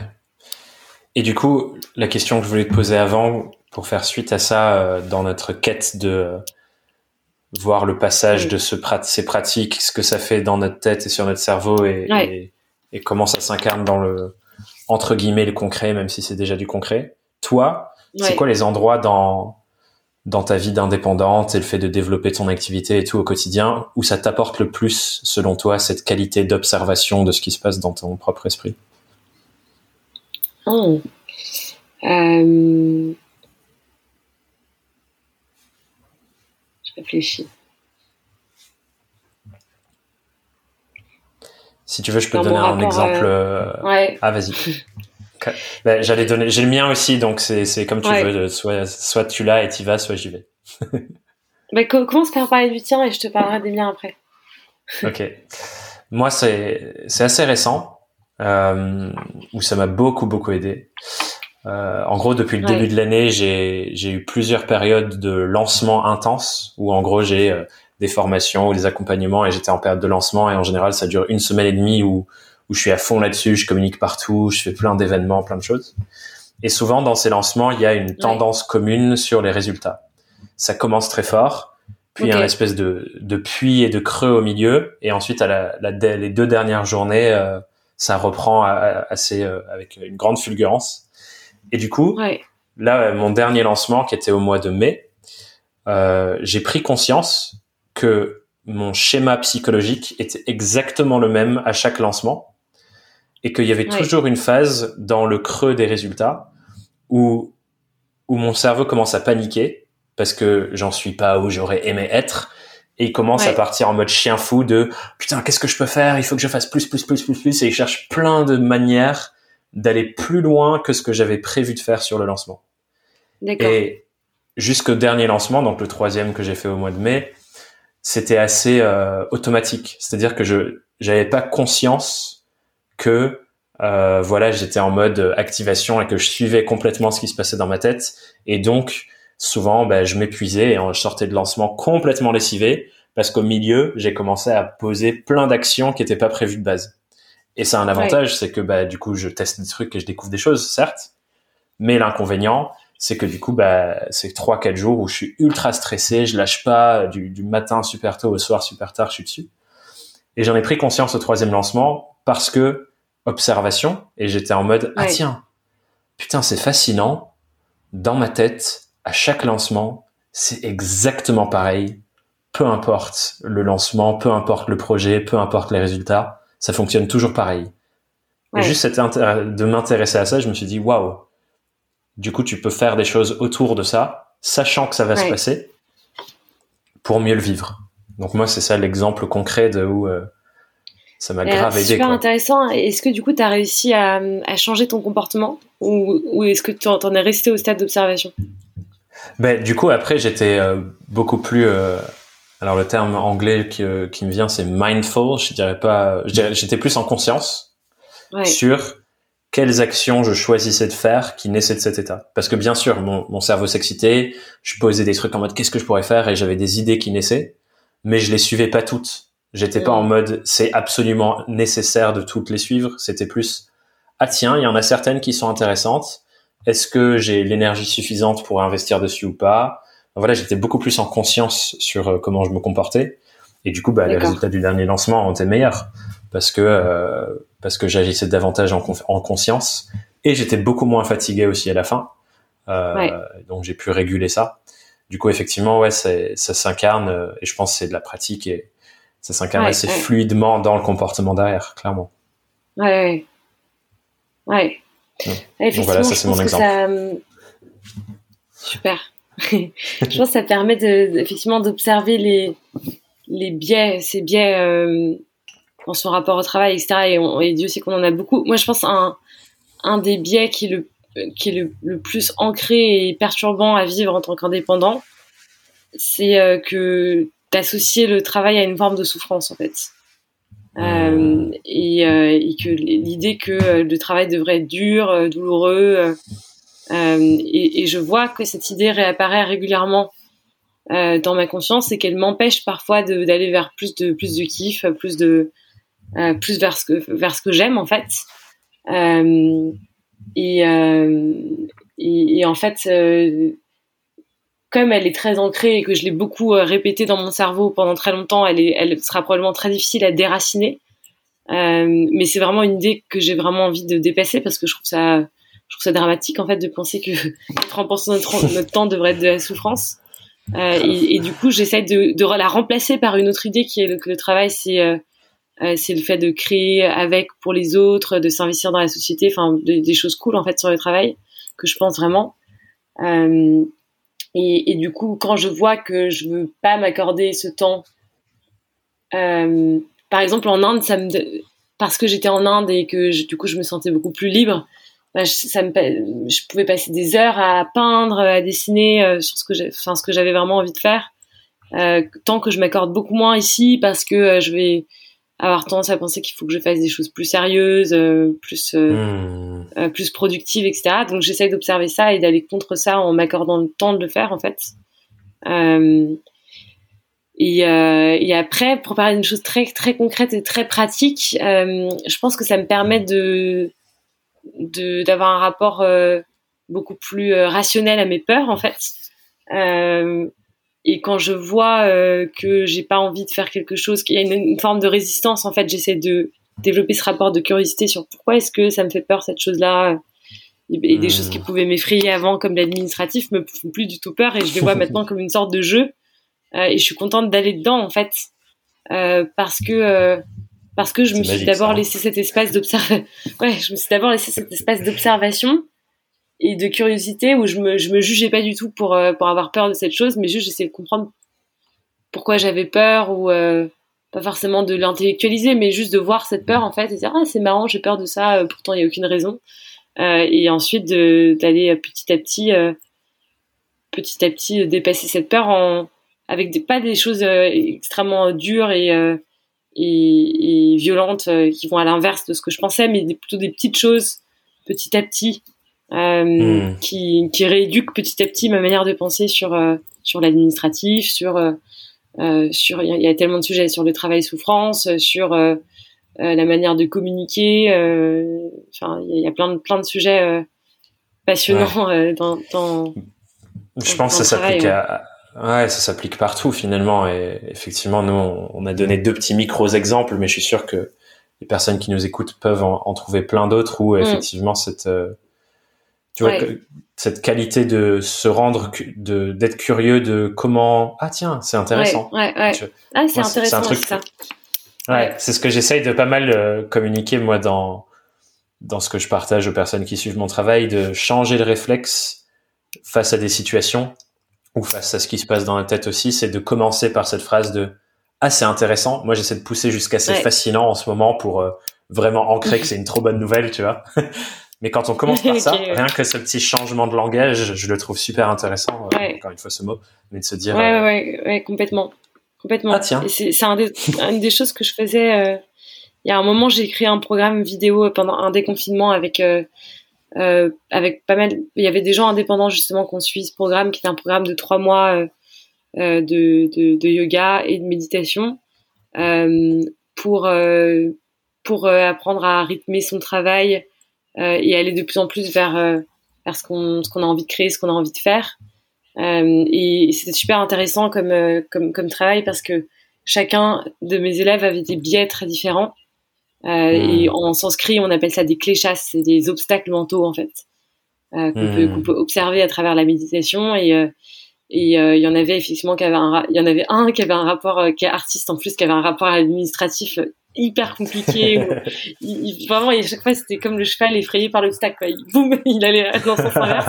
Et du coup, la question que je voulais te poser avant, pour faire suite à ça, euh, dans notre quête de euh, voir le passage Oui. de ce prat- ces pratiques, ce que ça fait dans notre tête et sur notre cerveau, et, Ouais. et, et comment ça s'incarne dans le entre guillemets le concret, même si c'est déjà du concret. Toi, c'est quoi les endroits dans dans ta vie d'indépendante et le fait de développer ton activité et tout au quotidien où ça t'apporte le plus, selon toi, cette qualité d'observation de ce qui se passe dans ton propre esprit? Oh. Euh... Je réfléchis. Si tu veux, je peux Dans te donner un exemple. euh, Ouais. Ah, vas-y. Ok. Ben, J'allais donner. J'ai le mien aussi, donc c'est c'est comme tu Ouais. veux. Soit soit tu l'as et tu vas, soit j'y vais. Co- commence par parler du tien et je te parlerai des miens après. Ok. Moi, c'est c'est assez récent euh, où ça m'a beaucoup beaucoup aidé. Euh, en gros, depuis le Ouais. début de l'année, j'ai j'ai eu plusieurs périodes de lancement intense où en gros j'ai euh, des formations ou des accompagnements et j'étais en période de lancement et en général ça dure une semaine et demie où où je suis à fond là-dessus, je communique partout, je fais plein d'événements, plein de choses. Et souvent dans ces lancements, il y a une tendance commune sur les résultats. Ça commence très fort, puis il y a une espèce de, de puits et de creux au milieu, et ensuite à la, la- les deux dernières journées, euh, ça reprend assez euh, avec une grande fulgurance. Et du coup, Ouais. là, mon dernier lancement qui était au mois de mai, euh, j'ai pris conscience que mon schéma psychologique était exactement le même à chaque lancement et qu'il y avait Ouais. toujours une phase dans le creux des résultats où où mon cerveau commence à paniquer parce que j'en suis pas où j'aurais aimé être et il commence à Ouais. partir en mode chien fou de putain qu'est-ce que je peux faire? Il faut que je fasse plus plus plus plus plus et il cherche plein de manières d'aller plus loin que ce que j'avais prévu de faire sur le lancement et jusqu'au dernier lancement, donc le troisième que j'ai fait au mois de mai, c'était assez euh, automatique. C'est-à-dire que je j'avais pas conscience que euh, voilà j'étais en mode activation et que je suivais complètement ce qui se passait dans ma tête. Et donc souvent ben, je m'épuisais et je sortais de lancement complètement lessivé parce qu'au milieu j'ai commencé à poser plein d'actions qui n'étaient pas prévues de base. Et ça a un avantage, c'est que bah, du coup je teste des trucs et je découvre des choses, certes. Mais l'inconvénient, c'est que du coup, bah, c'est trois, quatre jours où je suis ultra stressé, je lâche pas du, du matin super tôt au soir super tard, je suis dessus. Et j'en ai pris conscience au troisième lancement parce que observation et j'étais en mode ah tiens, putain c'est fascinant. Dans ma tête, à chaque lancement, c'est exactement pareil. Peu importe le lancement, peu importe le projet, peu importe les résultats, ça fonctionne toujours pareil. Ouais. Et juste cet de m'intéresser à ça, je me suis dit waouh. Du coup, tu peux faire des choses autour de ça, sachant que ça va se passer, pour mieux le vivre. Donc moi, c'est ça l'exemple concret de où euh, ça m'a alors, grave c'est aidé. super Quoi. intéressant. Est-ce que du coup, tu as réussi à, à changer ton comportement ou, ou est-ce que tu en t'en es resté au stade d'observation? Ben, du coup, après, j'étais euh, beaucoup plus. euh, alors, le terme anglais qui, euh, qui me vient, c'est mindful. Je dirais pas. dirais- J'étais plus en conscience Ouais. sur quelles actions je choisissais de faire qui naissaient de cet état. Parce que bien sûr, mon, mon cerveau s'excitait, je posais des trucs en mode qu'est-ce que je pourrais faire et j'avais des idées qui naissaient, mais je les suivais pas toutes. J'étais pas Mm. en mode c'est absolument nécessaire de toutes les suivre. C'était plus ah tiens, il y en a certaines qui sont intéressantes. Est-ce que j'ai l'énergie suffisante pour investir dessus ou pas? Voilà, j'étais beaucoup plus en conscience sur euh, comment je me comportais. Et du coup, bah, les résultats du dernier lancement ont été meilleurs parce que euh, parce que j'agissais davantage en, conscience et j'étais beaucoup moins fatigué aussi à la fin. Euh, Ouais. Donc j'ai pu réguler ça. Du coup, effectivement, ouais, ça s'incarne euh, et je pense que c'est de la pratique et ça s'incarne Ouais, assez ouais. fluidement dans le comportement derrière, clairement. Ouais, ouais. Effectivement, voilà, ça, je c'est mon pense que exemple. ça, hum, Super. je pense que ça permet de, effectivement d'observer les, les biais, ces biais euh, dans son rapport au travail, etc. Et, on, et Dieu sait qu'on en a beaucoup. Moi, je pense un, un des biais qui est le qui est le, plus ancré et perturbant à vivre en tant qu'indépendant, c'est que d'associer le travail à une forme de souffrance en fait. Euh, et, euh, et, que l'idée que euh, le travail devrait être dur, douloureux, et, et, je vois que cette idée réapparaît régulièrement dans ma conscience et qu'elle m'empêche parfois d'aller vers plus de plus de kiff, plus de plus vers ce que vers ce que j'aime en fait. et, et, en fait, comme elle est très ancrée et que je l'ai beaucoup euh, répétée dans mon cerveau pendant très longtemps, elle, est, elle sera probablement très difficile à déraciner. Euh, mais c'est vraiment une idée que j'ai vraiment envie de dépasser parce que je trouve ça, je trouve ça dramatique en fait de penser que 30% de notre, temps devrait être de la souffrance. Euh, et, du coup, j'essaie de, de, la remplacer par une autre idée qui est que le travail, c'est euh, euh, c'est le fait de créer avec pour les autres, de s'investir dans la société, enfin des choses cool en fait sur le travail que je pense vraiment. Et, du coup, quand je vois que je veux pas m'accorder ce temps, euh, par exemple en Inde, parce que j'étais en Inde et que du coup je me sentais beaucoup plus libre, bah, je, ça me, je pouvais passer des heures à peindre, à dessiner euh, sur ce que, enfin ce que j'avais vraiment envie de faire. Euh, tant que je m'accorde beaucoup moins ici parce que je vais avoir tendance à penser qu'il faut que je fasse des choses plus sérieuses, euh, plus euh, hmm. euh, plus productives, etc. Donc j'essaye d'observer ça et d'aller contre ça en m'accordant le temps de le faire en fait. Et, et, après, pour parler d'une chose très très concrète et très pratique, je pense que ça me permet de d'avoir un rapport beaucoup plus rationnel à mes peurs en fait. Et quand je vois euh, que j'ai pas envie de faire quelque chose, qu'il y a une, forme de résistance, en fait, j'essaie de développer ce rapport de curiosité sur pourquoi est-ce que ça me fait peur cette chose-là. Et, des choses qui hmm. pouvaient m'effrayer avant, comme l'administratif, me font plus du tout peur et je les vois maintenant comme une sorte de jeu. Euh, et je suis contente d'aller dedans, en fait, euh, parce que euh, parce que je me suis d'abord laissé cet espace d'observation. ouais, je me suis d'abord laissé cet espace d'observation et de curiosité où je me, je me jugeais pas du tout pour, euh, pour avoir peur de cette chose, mais juste j'essayais de comprendre pourquoi j'avais peur ou euh, pas forcément de l'intellectualiser, mais juste de voir cette peur en fait et dire ah c'est marrant j'ai peur de ça, euh, pourtant il y a aucune raison. et ensuite d'aller petit à petit, petit à petit dépasser cette peur en avec pas des choses extrêmement dures et, et violentes qui vont à l'inverse de ce que je pensais, mais plutôt des petites choses petit à petit euh, hmm. qui, qui rééduque petit à petit ma manière de penser sur euh, sur l'administratif, sur euh, sur il y, a tellement de sujets sur le travail souffrance, sur la manière de communiquer. Enfin, il y, a plein de plein de sujets passionnants dans, dans, Je pense que ça s'applique à Ouais, ça s'applique partout finalement. Et effectivement, nous, on a donné deux petits micros exemples, mais je suis sûr que les personnes qui nous écoutent peuvent en, trouver plein d'autres où mm. effectivement cette tu vois, cette qualité de se rendre, de d'être curieux de comment. Ah tiens, c'est intéressant. Ouais, ouais, ah, c'est intéressant. un truc... ça. Ouais, c'est ce que j'essaye de pas mal euh, communiquer moi dans dans ce que je partage aux personnes qui suivent mon travail, de changer le réflexe face à des situations ou face à ce qui se passe dans la tête aussi, c'est de commencer par cette phrase de ah c'est intéressant. Moi j'essaie de pousser jusqu'à c'est fascinant en ce moment pour euh, vraiment ancrer que c'est une trop bonne nouvelle, tu vois. Mais quand on commence par ça, rien que ce petit changement de langage, je le trouve super intéressant. Euh, encore une fois, ce mot, mais de se dire. Ouais, euh, ouais, ouais, complètement, complètement. Ah tiens. C'est un des, une des choses que je faisais. Euh, il y a un moment, j'ai créé un programme vidéo pendant un déconfinement avec euh, avec pas mal. Il y avait des gens indépendants justement qu'on suit ce programme, qui est un programme de trois mois de, de, de, yoga et de méditation pour pour apprendre à rythmer son travail euh, et aller de plus en plus vers, euh, vers ce qu'on qu'on a envie de créer, ce qu'on a envie de faire. Euh, et, c'était super intéressant comme, comme, comme travail parce que chacun de mes élèves avait des biais très différents. Euh, Et hmm. en sanskrit, on appelle ça des cléchas, c'est des obstacles mentaux en fait, euh, qu'on peut, hmm. peut, observer à travers la méditation. Et euh, et il y en avait effectivement qui avait un, il y en avait un qui avait un rapport, qui est artiste en plus, qui avait un rapport administratif hyper compliqué. il, vraiment, à chaque fois, c'était comme le cheval effrayé par l'obstacle. Quoi. Il, boum, il allait dans son sens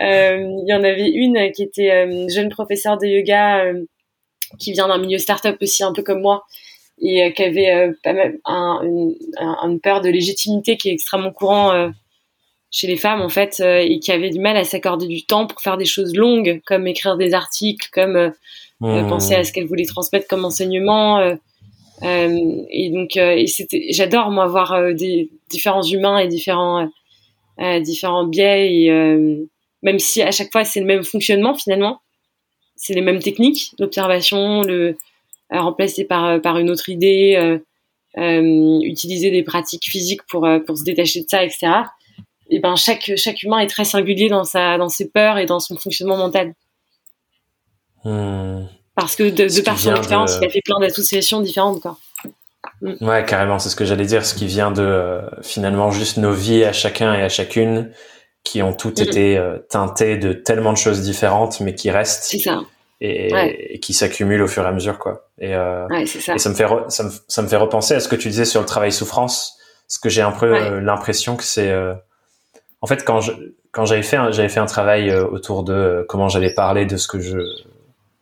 euh, Il y en avait une qui était euh, jeune professeur de yoga euh, qui vient d'un milieu start-up aussi, un peu comme moi, et qui avait pas mal, un, une, peur de légitimité qui est extrêmement courant chez les femmes en fait et qui avaient du mal à s'accorder du temps pour faire des choses longues comme écrire des articles, comme mmh. penser à ce qu'elles voulaient transmettre comme enseignement. et donc, c'était, j'adore moi voir des différents humains et différents différents biais et même si à chaque fois c'est le même fonctionnement finalement, c'est les mêmes techniques, l'observation, le euh, remplacé par euh, par une autre idée, euh, utiliser des pratiques physiques pour pour se détacher de ça, etc. Et ben chaque chaque humain est très singulier dans sa dans ses peurs et dans son fonctionnement mental. Hmm. Parce que de, de par son expérience, il a fait plein d'associations différentes, quoi. Hmm. Ouais, carrément, c'est ce que j'allais dire, ce qui vient de finalement juste nos vies à chacun et à chacune, qui ont toutes mm. été euh, teintées de tellement de choses différentes, mais qui restent. Ça. Et, qui s'accumulent au fur et à mesure, quoi. Et, euh, ouais, ça. et ça me fait ça, me, ça me fait repenser à ce que tu disais sur le travail souffrance, ce que j'ai un peu euh, l'impression que c'est. Euh, en fait, quand je quand j'avais fait j'avais fait un travail autour de comment j'allais parler de ce que je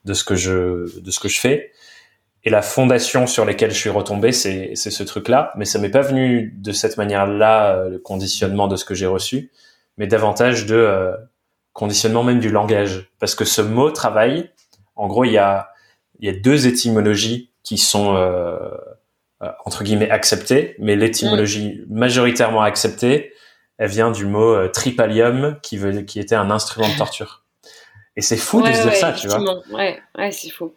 de ce que je de ce que je fais. Et la fondation sur laquelle je suis retombé, c'est c'est ce truc-là, mais ça m'est pas venu de cette manière-là, le conditionnement de ce que j'ai reçu mais davantage de euh, conditionnement même du langage. Parce que ce mot travail, en gros, il y a, il y a deux étymologies qui sont euh, euh, entre guillemets acceptées, mais l'étymologie majoritairement acceptée, elle vient du mot tripalium qui veut, qui était un instrument de torture. Et c'est fou de se dire ça, tu vois. Ouais, ouais, c'est fou.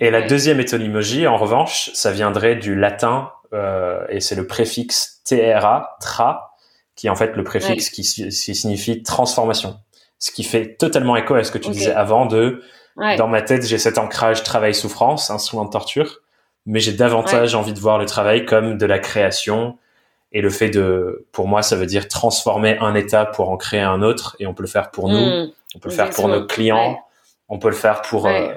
Et la deuxième étymologie, en revanche, ça viendrait du latin euh, et c'est le préfixe tra, tra, qui est en fait le préfixe qui, signifie transformation. Ce qui fait totalement écho à ce que tu disais avant de, dans ma tête, j'ai cet ancrage travail-souffrance, instrument de torture, mais j'ai davantage envie de voir le travail comme de la création et le fait de, pour moi, ça veut dire transformer un état pour en créer un autre et on peut le faire pour nous, hmm. on peut le faire pour nos clients, on peut le faire pour euh,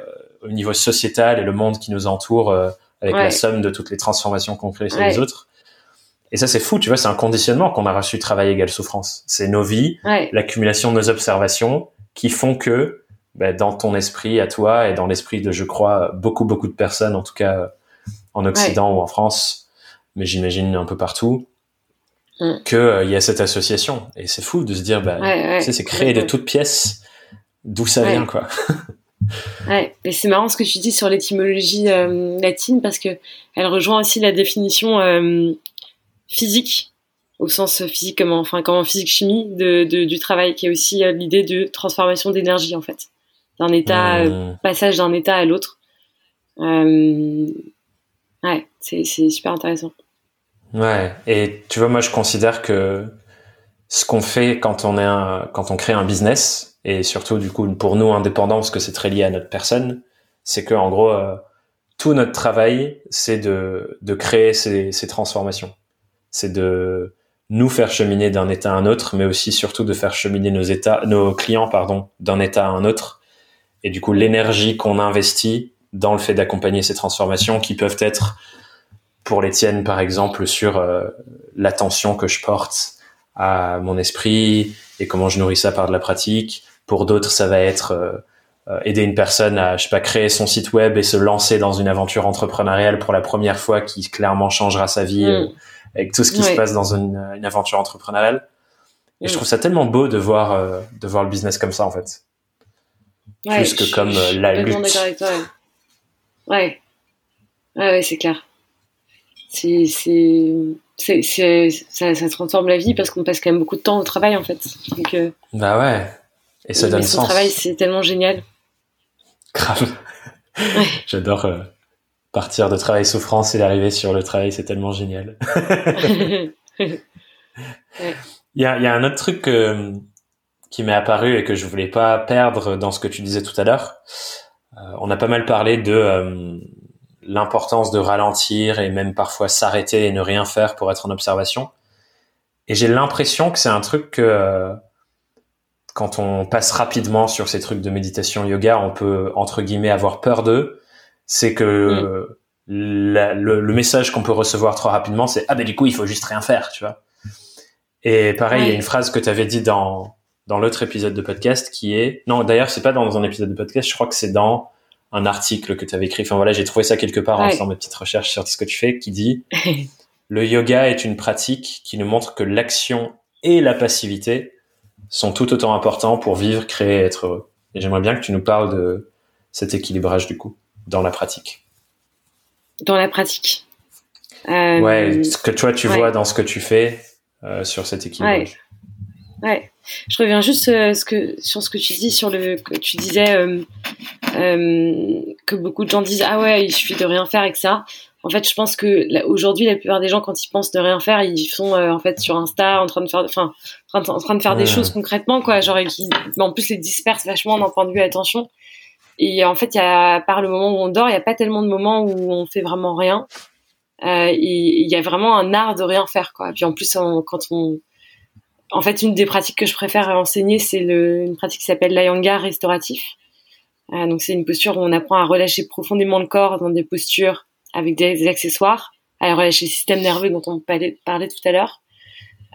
au niveau sociétal et le monde qui nous entoure euh, avec la somme de toutes les transformations qu'on crée chez les autres. Et ça, c'est fou, tu vois, c'est un conditionnement qu'on a reçu travail égale souffrance. C'est nos vies, l'accumulation de nos observations qui font que, bah, dans ton esprit à toi et dans l'esprit de, je crois, beaucoup, beaucoup de personnes, en tout cas en Occident ou en France, mais j'imagine un peu partout, mm. que qu'il euh, y a cette association. Et c'est fou de se dire, bah, tu sais, c'est créé de toutes pièces, d'où ça vient, quoi. ouais, et c'est marrant ce que tu dis sur l'étymologie euh, latine parce que elle rejoint aussi la définition euh, physique au sens physique comme en, enfin comme en physique chimie de, du travail qui est aussi l'idée de transformation d'énergie en fait d'un état euh, passage d'un état à l'autre ouais c'est super intéressant ouais et tu vois moi je considère que ce qu'on fait quand on est un, quand on crée un business et surtout du coup pour nous indépendants parce que c'est très lié à notre personne c'est que en gros tout notre travail c'est de, de créer ces, ces transformations c'est de nous faire cheminer d'un état à un autre, mais aussi surtout de faire cheminer nos états, nos clients, pardon, d'un état à un autre. Et du coup, l'énergie qu'on investit dans le fait d'accompagner ces transformations qui peuvent être pour les tiennes, par exemple, sur euh, l'attention que je porte à mon esprit et comment je nourris ça par de la pratique. Pour d'autres, ça va être euh, euh, aider une personne à, je sais pas, créer son site web et se lancer dans une aventure entrepreneuriale pour la première fois qui clairement changera sa vie. Mm avec tout ce qui se passe dans une, une, aventure entrepreneuriale. Et je mm. trouve ça tellement beau de voir, euh, de voir le business comme ça, en fait. Plus que comme euh, la lutte. Avec toi, ouais. Ouais, ouais, c'est clair. C'est, ça, ça, transforme la vie parce qu'on passe quand même beaucoup de temps au travail, en fait. Donc, euh, bah ouais. Et ça donne sens. Le travail, c'est tellement génial. Grave. J'adore partir de travail souffrance et d'arriver sur le travail, c'est tellement génial. Il y, a, y, a, un autre truc qui m'est apparu et que je voulais pas perdre dans ce que tu disais tout à l'heure. Euh, on a pas mal parlé de euh, l'importance de ralentir et même parfois s'arrêter et ne rien faire pour être en observation. Et j'ai l'impression que c'est un truc que euh, quand on passe rapidement sur ces trucs de méditation yoga, on peut entre guillemets avoir peur d'eux c'est que mm. le, message qu'on peut recevoir trop rapidement, c'est ah ben du coup il faut juste rien faire, tu vois. Et pareil, il y a une phrase que tu avais dit dans dans l'autre épisode de podcast qui est non d'ailleurs c'est pas dans un épisode de podcast, je crois que c'est dans un article que tu avais écrit. Enfin voilà, j'ai trouvé ça quelque part en faisant mes petites recherches sur ce que tu fais, qui dit le yoga est une pratique qui ne montre que l'action et la passivité sont tout autant importants pour vivre, créer, être heureux. Et j'aimerais bien que tu nous parles de cet équilibrage du coup dans la pratique. Dans la pratique. Euh, ouais, ce que toi tu vois dans ce que tu fais euh, sur cet équilibrage. Ouais. Je reviens juste euh, ce que, sur ce que tu dis sur le que tu disais que beaucoup de gens disent ah ouais il suffit de rien faire et que ça. En fait, je pense que aujourd'hui la plupart des gens quand ils pensent de rien faire, ils sont en fait sur Insta en train de faire, enfin en train de faire des choses concrètement quoi. Genre qui, en plus les dispersent vachement d'un point de vue attention. Et en fait, il y a, à part le moment où on dort, il n'y a pas tellement de moments où on fait vraiment rien. Euh, il y a vraiment un art de rien faire, quoi. Et puis en plus, quand on, en fait, une des pratiques que je préfère enseigner, c'est une pratique qui s'appelle l'ayanga restauratif. Donc, c'est une posture où on apprend à relâcher profondément le corps dans des postures avec des, accessoires, à relâcher le système nerveux dont on parlait, tout à l'heure,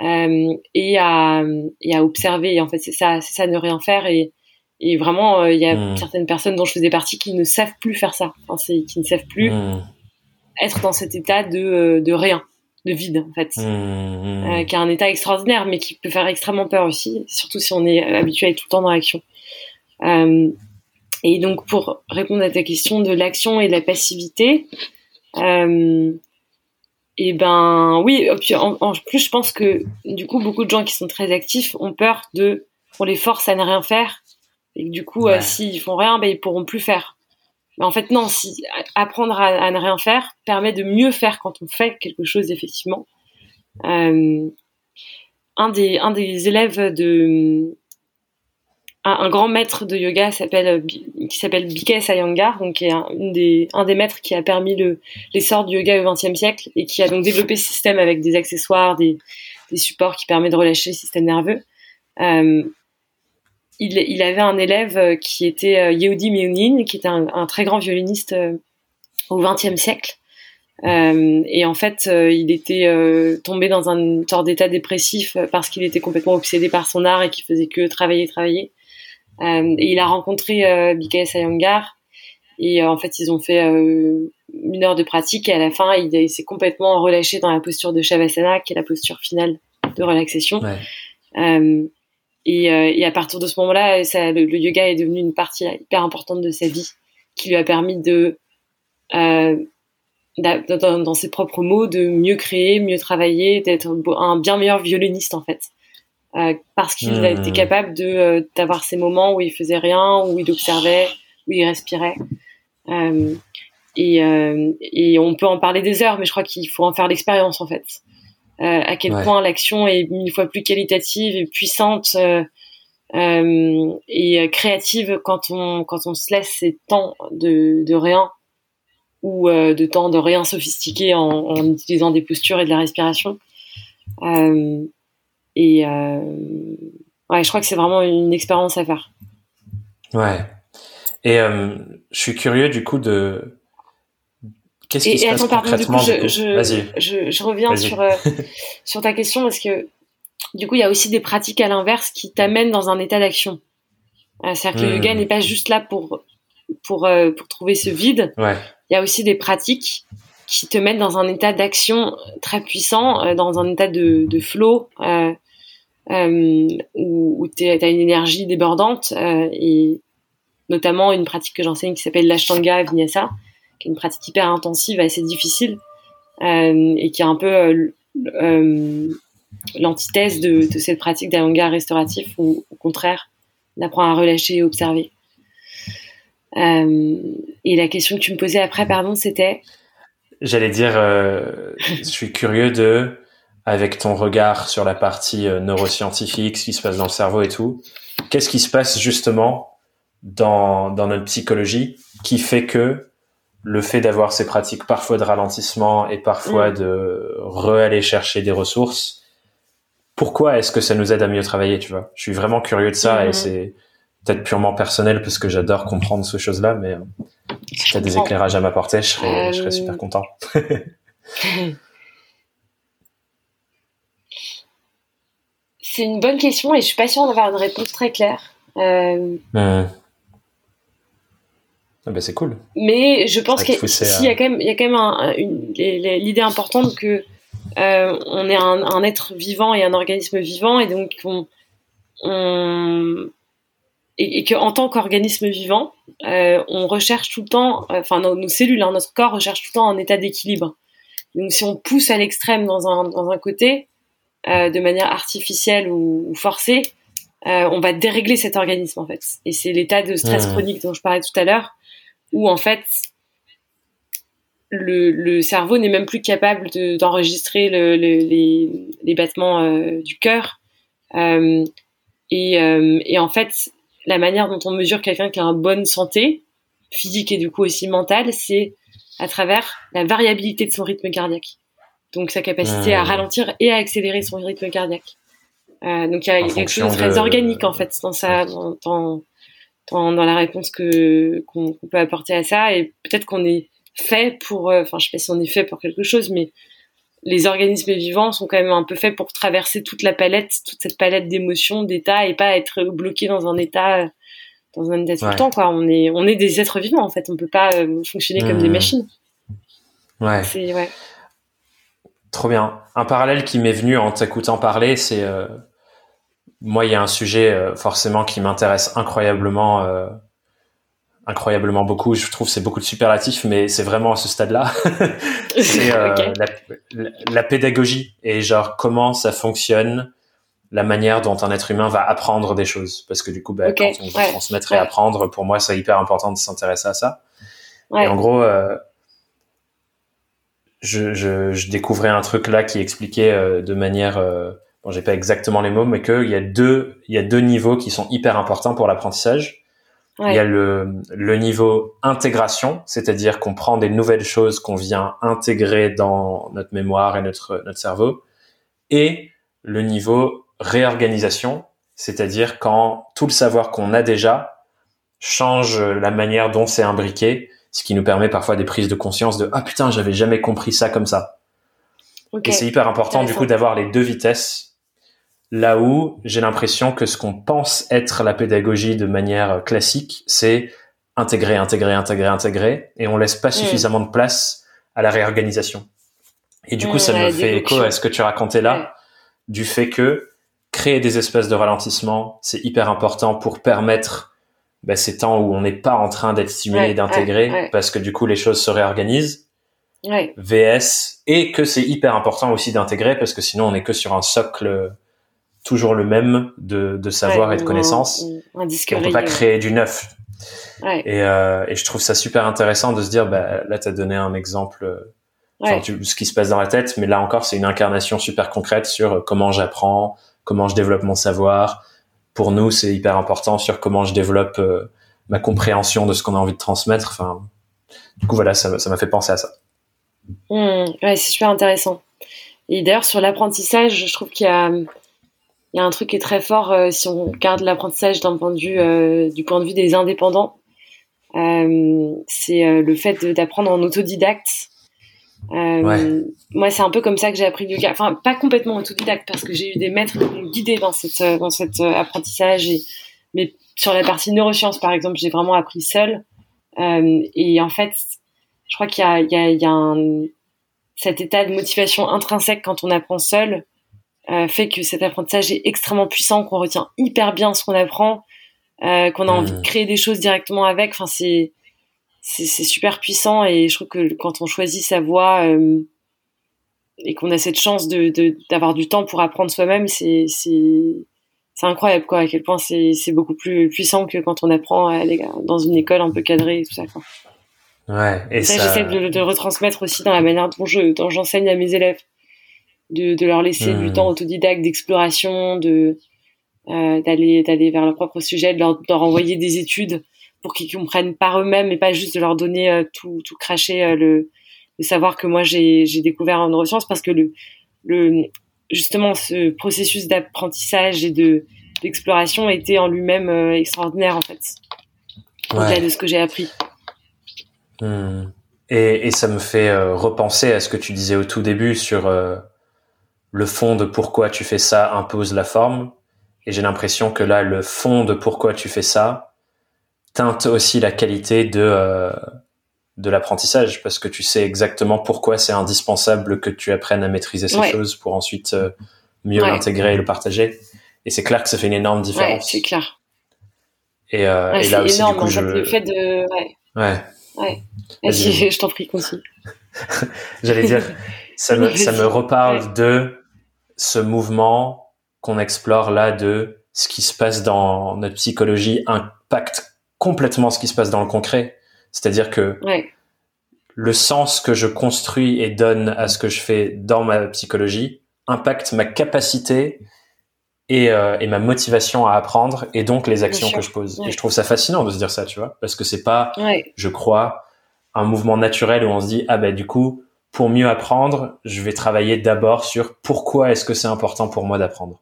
euh, et, à, et à observer. Et en fait, c'est ça, c'est ça, ne rien faire. Et, et vraiment, euh, il y a mmh. certaines personnes dont je faisais partie qui ne savent plus faire ça, qui ne savent plus mmh. être dans cet état de, euh, de rien de vide en fait, mmh. Euh, qui a un état extraordinaire, mais qui peut faire extrêmement peur aussi, surtout si on est habitué à être tout le temps dans l'action. Euh, et donc pour répondre à ta question de l'action et de la passivité, euh, et ben oui, en, plus je pense que du coup beaucoup de gens qui sont très actifs ont peur de, on les force à ne rien faire, et du coup s'ils font rien, ben ils pourront plus faire. Mais en fait, non, si apprendre à, ne rien faire permet de mieux faire quand on fait quelque chose effectivement. Euh, un des un des élèves de un, grand maître de yoga s'appelle qui s'appelle B.K. Iyengar, donc qui est un, des un des maîtres qui a permis le l'essor du yoga au XXe siècle et qui a donc développé ce système avec des accessoires, des supports qui permettent de relâcher le système nerveux. Euh, il, avait un élève euh, qui était euh, Yehudi Menuhin, qui était un, très grand violoniste euh, au XXe siècle. et en fait, il était tombé dans un sort d'état dépressif parce qu'il était complètement obsédé par son art et qu'il faisait que travailler, travailler. Et il a rencontré euh, Bikael Sayangar et en fait, ils ont fait une heure de pratique et à la fin, il, s'est complètement relâché dans la posture de Shavasana, qui est la posture finale de relaxation. Ouais. Et, euh, et, à partir de ce moment-là, le, yoga est devenu une partie hyper importante de sa vie, qui lui a permis de, euh, dans, dans, ses propres mots, de mieux créer, mieux travailler, d'être un bien meilleur violoniste en fait, euh, parce qu'il a été mmh. capable de euh, d'avoir ces moments où il faisait rien, où il observait, où il respirait. Euh, et, euh, et on peut en parler des heures, mais je crois qu'il faut en faire l'expérience en fait. Euh, à quel point l'action est mille fois plus qualitative et puissante euh, euh, et créative quand on quand on se laisse ces temps de, de rien ou de temps de rien sophistiqué en, en, utilisant des postures et de la respiration. Et ouais, je crois que c'est vraiment une expérience à faire. Ouais. Et je suis curieux du coup de Qu'est-ce qui se passe concrètement je, je, je, reviens sur, euh, sur ta question parce que du coup, il y a aussi des pratiques à l'inverse qui t'amènent dans un état d'action. Euh, c'est-à-dire que le yoga hmm. n'est pas juste là pour pour euh, pour trouver ce vide. Ouais. Il y a aussi des pratiques qui te mettent dans un état d'action très puissant, dans un état de, de flow, euh, où, tu as une énergie débordante et notamment une pratique que j'enseigne qui s'appelle l'ashtanga vinyasa qui est une pratique hyper intensive, assez difficile, euh, et qui est un peu euh, euh, l'antithèse de, cette pratique d'un restauratif, où au contraire, on apprend à relâcher et observer. et la question que tu me posais après, pardon, c'était? J'allais dire, je suis curieux de, avec ton regard sur la partie neuroscientifique, ce qui se passe dans le cerveau et tout, qu'est-ce qui se passe justement dans, dans notre psychologie qui fait que le fait d'avoir ces pratiques parfois de ralentissement et parfois mm. de re-aller chercher des ressources, pourquoi est-ce que ça nous aide à mieux travailler, tu vois? Je suis vraiment curieux de ça et mm-hmm. c'est peut-être purement personnel parce que j'adore comprendre ces choses-là, mais euh, si tu as des éclairages à m'apporter, je serais, je serais super euh, content. c'est une bonne question et je suis pas sûre d'avoir une réponse très claire. Euh... Mm. Ah bah c'est cool. Mais je pense qu'il y a quand même, il y a quand même l'idée importante que on est un, être vivant et un organisme vivant, et donc on, et, que en tant qu'organisme vivant, on recherche tout le temps, enfin nos, cellules, hein, notre corps recherche tout le temps un état d'équilibre. Donc si on pousse à l'extrême dans un, dans un côté, de manière artificielle ou, forcée, on va dérégler cet organisme en fait. Et c'est l'état de stress mmh. chronique dont je parlais tout à l'heure, où en fait le, cerveau n'est même plus capable d'enregistrer les, battements euh, du cœur. Euh, euh, et, en fait, la manière dont on mesure quelqu'un qui a une bonne santé, physique et du coup aussi mentale, c'est à travers la variabilité de son rythme cardiaque. Donc sa capacité à ralentir et à accélérer son rythme cardiaque. donc il y a quelque chose de très organique en fait dans ça, dans, dans, la réponse que qu'on peut apporter à ça. Et peut-être qu'on est fait pour, euh, enfin, je sais pas si on est fait pour quelque chose, mais les organismes vivants sont quand même un peu faits pour traverser toute la palette, toute cette palette d'émotions, d'états, et pas être bloqué dans un état, euh, dans un état tout le temps, quoi. On est, on est des êtres vivants, en fait. On peut pas euh, fonctionner comme des mmh. machines. Ouais. C'est, ouais. Trop bien. Un parallèle qui m'est venu en t'écoutant parler, c'est, moi, il y a un sujet forcément qui m'intéresse incroyablement incroyablement beaucoup. Je trouve c'est beaucoup de superlatifs, mais c'est vraiment à ce stade-là. c'est euh, la, pédagogie et genre comment ça fonctionne, la manière dont un être humain va apprendre des choses. Parce que du coup, bah, quand on va transmettre et apprendre, pour moi, c'est hyper important de s'intéresser à ça. Et en gros, euh, je, je, découvrais un truc là qui expliquait euh, de manière, bon, j'ai pas exactement les mots, mais qu'il y a deux, il y a deux niveaux qui sont hyper importants pour l'apprentissage. Il y a le, le niveau intégration, c'est-à-dire qu'on prend des nouvelles choses qu'on vient intégrer dans notre mémoire et notre, notre cerveau, et le niveau réorganisation, c'est-à-dire quand tout le savoir qu'on a déjà change la manière dont c'est imbriqué, ce qui nous permet parfois des prises de conscience de ah putain j'avais jamais compris ça comme ça. Et c'est hyper important du coup d'avoir les deux vitesses Là où j'ai l'impression que ce qu'on pense être la pédagogie de manière classique, c'est intégrer, intégrer, intégrer, intégrer, et on laisse pas mm. suffisamment de place à la réorganisation. Et du coup, ça me fait écho à ce que tu racontais là, du fait que créer des espaces de ralentissement, c'est hyper important pour permettre bah, ces temps où on n'est pas en train d'être stimulé et d'intégrer, parce que du coup, les choses se réorganisent. VS, et que c'est hyper important aussi d'intégrer, parce que sinon, on est que sur un socle toujours le même de, de savoir et de connaissances. On ne peut pas créer du neuf. Ouais. Et, euh, et, je trouve ça super intéressant de se dire, bah, là, tu as donné un exemple, euh, ce qui se passe dans la tête, mais là encore, c'est une incarnation super concrète sur comment j'apprends, comment je développe mon savoir. Pour nous, c'est hyper important sur comment je développe euh, ma compréhension de ce qu'on a envie de transmettre. Enfin, du coup, voilà, ça m'a fait penser à ça. Mmh, ouais, c'est super intéressant. Et d'ailleurs, sur l'apprentissage, je trouve qu'il y a un truc qui est très fort euh, si on regarde l'apprentissage d'un point de vue euh, du point de vue des indépendants c'est le fait d'apprendre en autodidacte moi c'est un peu comme ça que j'ai appris le yoga enfin pas complètement autodidacte parce que j'ai eu des maîtres qui m'ont guidé dans cette dans cet apprentissage mais sur la partie neurosciences par exemple j'ai vraiment appris seul et en fait je crois qu'il y a il y a, il y a un, cet état de motivation intrinsèque quand on apprend seul euh, fait que cet apprentissage est extrêmement puissant, qu'on retient hyper bien ce qu'on apprend, euh, qu'on a envie de créer des choses directement avec. Enfin, c'est c'est super puissant et je trouve que quand on choisit sa voie euh, et qu'on a cette chance de d'avoir du temps pour apprendre soi-même, c'est c'est c'est incroyable quoi à quel point c'est c'est beaucoup plus puissant que quand on apprend à aller dans une école un peu cadrée et tout ça quoi. Ouais. Et ça, j'essaie de, de, retransmettre aussi dans la manière dont je dont j'enseigne à mes élèves de, de leur laisser du hmm. temps autodidacte d'exploration, de euh, d'aller d'aller vers leur propre sujet, de leur, de leur envoyer des études pour qu'ils comprennent par eux-mêmes et pas juste de leur donner euh, tout tout cracher euh, le, le savoir que moi j'ai découvert en neurosciences parce que le le justement ce processus d'apprentissage et de d'exploration était en lui-même euh, extraordinaire en fait au-delà de ce que j'ai appris. Hmm. Et, et, ça me fait repenser à ce que tu disais au tout début sur le fond de pourquoi tu fais ça impose la forme. Et j'ai l'impression que là, le fond de pourquoi tu fais ça teinte aussi la qualité de, euh, de l'apprentissage parce que tu sais exactement pourquoi c'est indispensable que tu apprennes à maîtriser ces choses pour ensuite euh, mieux l'intégrer et le partager. Et c'est clair que ça fait une énorme différence. Ouais, c'est clair. Et, euh, et là aussi, énorme, du coup, je... le fait de... Ouais. Ouais. ouais. je t'en prie, continue. J'allais dire, ça me, ça me reparle de ce mouvement qu'on explore là de ce qui se passe dans notre psychologie impacte complètement ce qui se passe dans le concret. C'est-à-dire que le sens que je construis et donne à ce que je fais dans ma psychologie impacte ma capacité et, euh, et ma motivation à apprendre et donc les actions que je pose. Et je trouve ça fascinant de se dire ça, tu vois, parce que c'est pas, je crois, un mouvement naturel où on se dit ah ben du coup pour mieux apprendre, je vais travailler d'abord sur pourquoi est-ce que c'est important pour moi d'apprendre.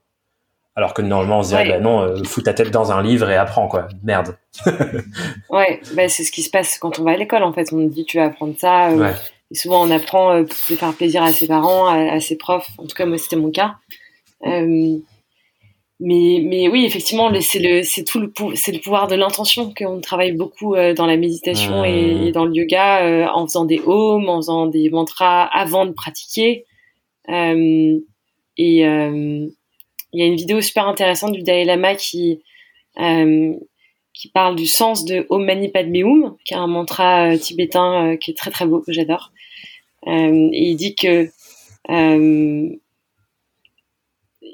Alors que normalement, on se dirait, bah non, euh, fous ta tête dans un livre et apprends, quoi. Merde. ouais, bah, c'est ce qui se passe quand on va à l'école, en fait. On nous dit, tu vas apprendre ça. Euh, et souvent, on apprend euh, pour faire plaisir à ses parents, à, ses profs. En tout cas, moi, c'était mon cas. Euh, mais, mais oui, effectivement, c'est le, c'est tout le, c'est le pouvoir de l'intention qu'on travaille beaucoup dans la méditation et, dans le yoga, en faisant des ohms, en faisant des mantras avant de pratiquer. et il y a une vidéo super intéressante du Dalai Lama qui euh, qui parle du sens de Om Mani Padme Hum, qui est un mantra euh, tibétain euh, qui est très très beau que j'adore. et il dit que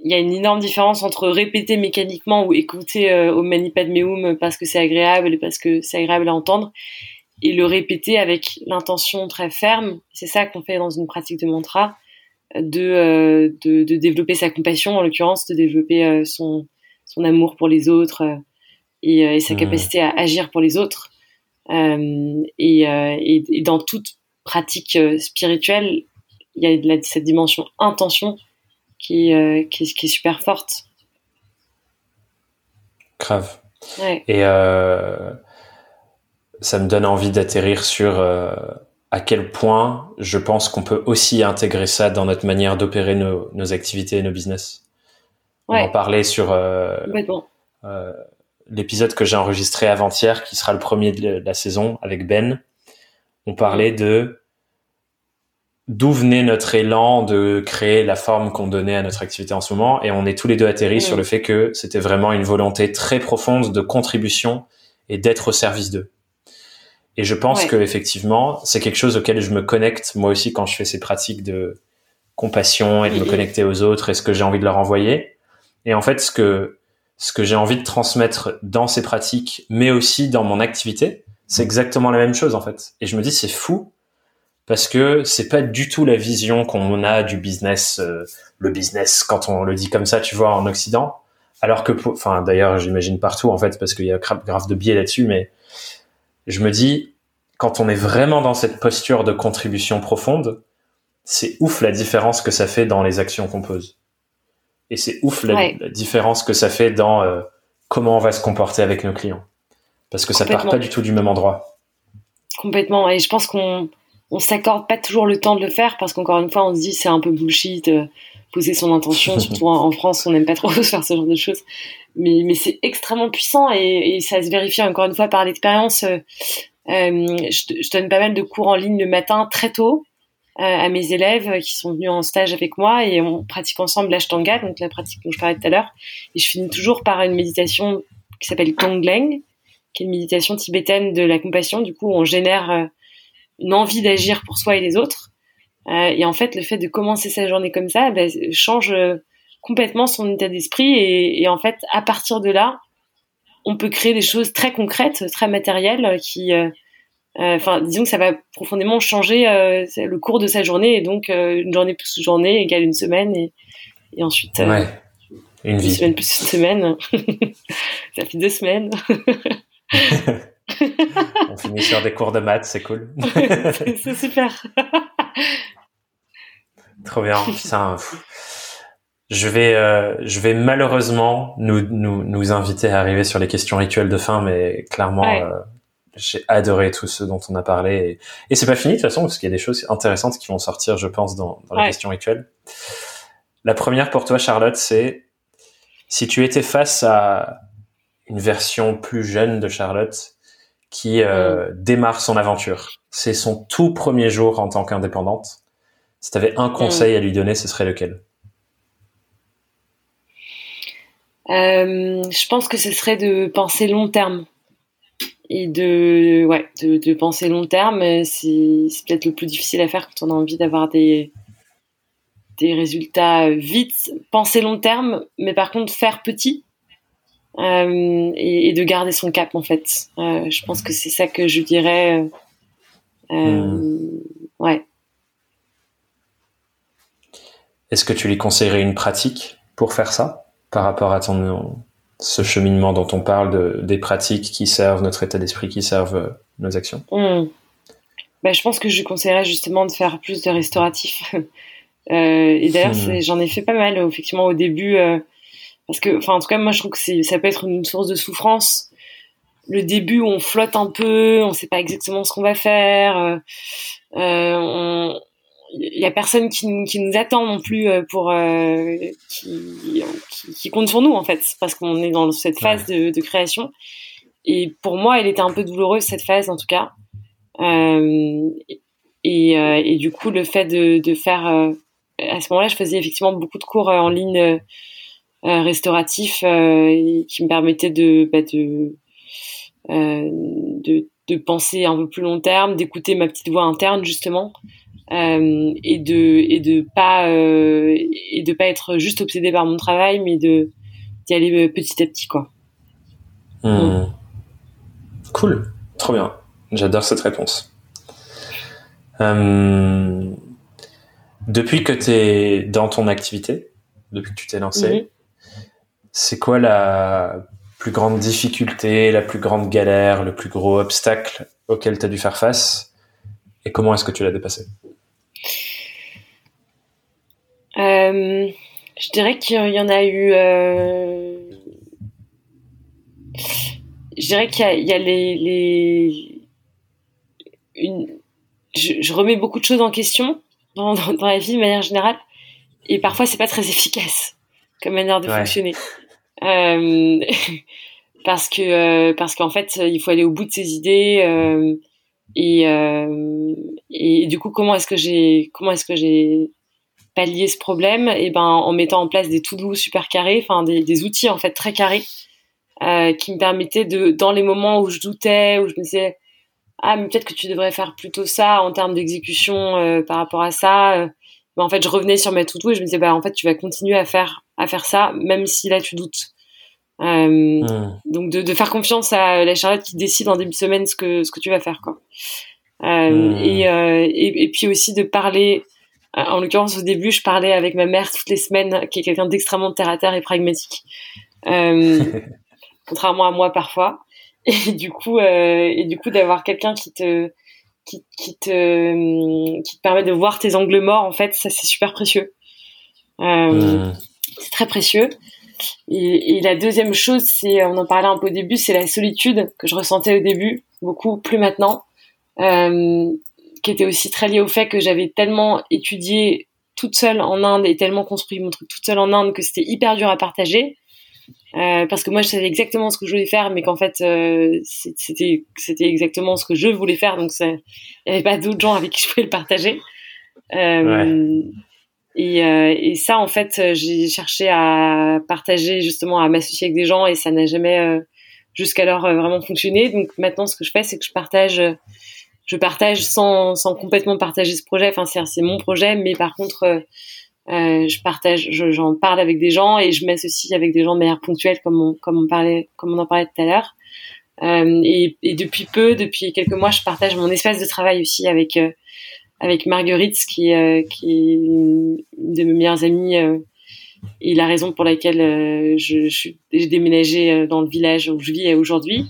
il y a une énorme différence entre répéter mécaniquement ou écouter Om Mani Padme Hum parce que c'est agréable et parce que c'est agréable à entendre et le répéter avec l'intention très ferme. C'est ça qu'on fait dans une pratique de mantra de, euh, de, de, développer sa compassion, en l'occurrence, de développer euh, son, son amour pour les autres euh, et, et, sa capacité à agir pour les autres. Et, et, et, dans toute pratique spirituelle, il y a de cette dimension intention qui, qui, qui, est super forte. Grave. Ouais. Et ça me donne envie d'atterrir sur à quel point je pense qu'on peut aussi intégrer ça dans notre manière d'opérer nos, nos, activités et nos business. Ouais. On en parlait sur euh, euh, l'épisode que j'ai enregistré avant-hier, qui sera le premier de la saison avec Ben. On parlait de d'où venait notre élan de créer la forme qu'on donnait à notre activité en ce moment, et on est tous les deux atterris sur le fait que c'était vraiment une volonté très profonde de contribution et d'être au service d'eux. Et je pense que effectivement, c'est quelque chose auquel je me connecte moi aussi quand je fais ces pratiques de compassion et de me connecter aux autres et ce que j'ai envie de leur envoyer. Et en fait, ce que ce que j'ai envie de transmettre dans ces pratiques, mais aussi dans mon activité, c'est exactement la même chose en fait. Et je me dis c'est fou parce que c'est pas du tout la vision qu'on a du business, euh, le business quand on le dit comme ça, tu vois, en Occident. Alors que, enfin d'ailleurs, j'imagine partout en fait parce qu'il y a grave de biais là-dessus, mais je me dis, quand on est vraiment dans cette posture de contribution profonde, c'est ouf la différence que ça fait dans les actions qu'on pose. Et c'est ouf la, différence que ça fait dans euh, comment on va se comporter avec nos clients. Parce que ça part pas du tout du même endroit. Complètement. Et je pense qu'on on s'accorde pas toujours le temps de le faire parce qu'encore une fois, on se dit c'est un peu bullshit. Euh, poser son intention, surtout en, France, on n'aime pas trop faire ce genre de choses. Mais, c'est extrêmement puissant et, ça se vérifie encore une fois par l'expérience. Euh, euh je, donne pas mal de cours en ligne le matin très tôt euh, à mes élèves qui sont venus en stage avec moi et on pratique ensemble l'ashtanga, donc la pratique dont je parlais tout à l'heure. Et je finis toujours par une méditation qui s'appelle Tonglen, qui est une méditation tibétaine de la compassion. Du coup, on génère une envie d'agir pour soi et les autres. Et en fait, le fait de commencer sa journée comme ça ben, change complètement son état d'esprit. Et, et, en fait, à partir de là, on peut créer des choses très concrètes, très matérielles, qui, euh, enfin, disons que ça va profondément changer le cours de sa journée. Et donc, une journée plus une journée égale une semaine. Et, et ensuite, ouais. une, vie. semaine plus une semaine. ça fait deux semaines. on finit sur des cours de maths, c'est cool. c'est super. Trop bien. Putain, je vais, euh, je vais malheureusement nous, nous, nous inviter à arriver sur les questions rituelles de fin, mais clairement, euh, j'ai adoré tout ce dont on a parlé. Et, et c'est pas fini de toute façon, parce qu'il y a des choses intéressantes qui vont sortir, je pense, dans, dans les questions rituelles. La première pour toi, Charlotte, c'est si tu étais face à une version plus jeune de Charlotte qui euh, démarre son aventure. C'est son tout premier jour en tant qu'indépendante. Si tu avais un conseil à lui donner, ce serait lequel? Euh, Je pense que ce serait de penser long terme. Et de, ouais, de, de penser long terme, c'est peut-être le plus difficile à faire quand on a envie d'avoir des, des résultats vite. Penser long terme, mais par contre faire petit euh, et, de garder son cap en fait. Euh, je pense que c'est ça que je dirais. Euh, hmm. Ouais. Est-ce que tu lui conseillerais une pratique pour faire ça? Par rapport à ton ce cheminement dont on parle de, des pratiques qui servent notre état d'esprit, qui servent nos actions ben, Je pense que je conseillerais justement de faire plus de restauratif. et d'ailleurs, hmm. j'en ai fait pas mal effectivement au début parce que enfin en tout cas moi je trouve que ça peut être une source de souffrance le début où on flotte un peu on sait pas exactement ce qu'on va faire euh, euh il y a personne qui, qui, nous attend non plus euh, pour euh, qui, qui, compte sur nous en fait parce qu'on est dans cette phase de, de, création. Et pour moi elle était un peu douloureuse cette phase en tout cas. Euh, et, et, du coup le fait de, de faire à ce moment-là je faisais effectivement beaucoup de cours en ligne restauratif euh, qui me permettait de, bah, de, de, de penser un peu plus long terme, d'écouter ma petite voix interne justement. Euh, et de et de pas euh, et de pas être juste obsédé par mon travail mais de d'y aller petit à petit quoi. Hmm. cool. Trop bien. J'adore cette réponse. Euh, depuis que tu es dans ton activité depuis que tu t'es lancé mhm c'est quoi la plus grande difficulté, la plus grande galère, le plus gros obstacle auquel tu as dû faire face? Et comment est-ce que tu l'as dépassé? euh, Je dirais qu'il y en a eu. Euh, je dirais qu'il y, a les. Une... Je, remets beaucoup de choses en question dans, la vie de manière générale et parfois c'est pas très efficace comme manière de fonctionner. Euh, parce que euh, parce qu'en fait, il faut aller au bout de ses idées. Euh, et, euh, et du coup, comment est-ce que j'ai comment est-ce que j'ai pallié ce problème Et ben en mettant en place des to do super carrés, enfin des, des, outils en fait très carrés euh, qui me permettaient de dans les moments où je doutais, où je me disais ah mais peut-être que tu devrais faire plutôt ça en termes d'exécution euh, par rapport à ça. Ben, en fait, je revenais sur mes to do et je me disais bah en fait tu vas continuer à faire à faire ça, même si là tu doutes. Euh, hmm. Donc de, de, faire confiance à la Charlotte qui décide en début de semaine ce que ce que tu vas faire quoi. Euh, hmm. et, euh, et, et puis aussi de parler. Euh, en l'occurrence au début, je parlais avec ma mère toutes les semaines, qui est quelqu'un d'extrêmement terre à terre et pragmatique, euh, contrairement à moi parfois. Et du coup, et du coup d'avoir quelqu'un qui te qui, qui, te qui te permet de voir tes angles morts en fait ça c'est super précieux euh, c'est très précieux. Et, et, la deuxième chose, c'est, on en parlait un peu au début, c'est la solitude que je ressentais au début, beaucoup plus maintenant, euh, qui était aussi très liée au fait que j'avais tellement étudié toute seule en Inde et tellement construit mon truc toute seule en Inde que c'était hyper dur à partager. Euh, parce que moi je savais exactement ce que je voulais faire mais qu'en fait euh, c'était c'était exactement ce que je voulais faire donc il n'y avait pas d'autres gens avec qui je pouvais le partager euh, et, et, ça, en fait, j'ai cherché à partager justement, à m'associer avec des gens et ça n'a jamais jusqu'alors vraiment fonctionné. Donc maintenant, ce que je fais, c'est que je partage, je partage sans, sans complètement partager ce projet. Enfin, c'est mon projet, mais par contre, euh, je partage, j'en parle avec des gens et je m'associe avec des gens de manière ponctuelle, comme on, comme on parlait, comme on en parlait tout à l'heure. Euh, et, depuis peu, depuis quelques mois, je partage mon espace de travail aussi avec avec Marguerite, qui, euh, qui est une de mes meilleures amies euh, et la raison pour laquelle euh, je, j'ai déménagé dans le village où je vis aujourd'hui.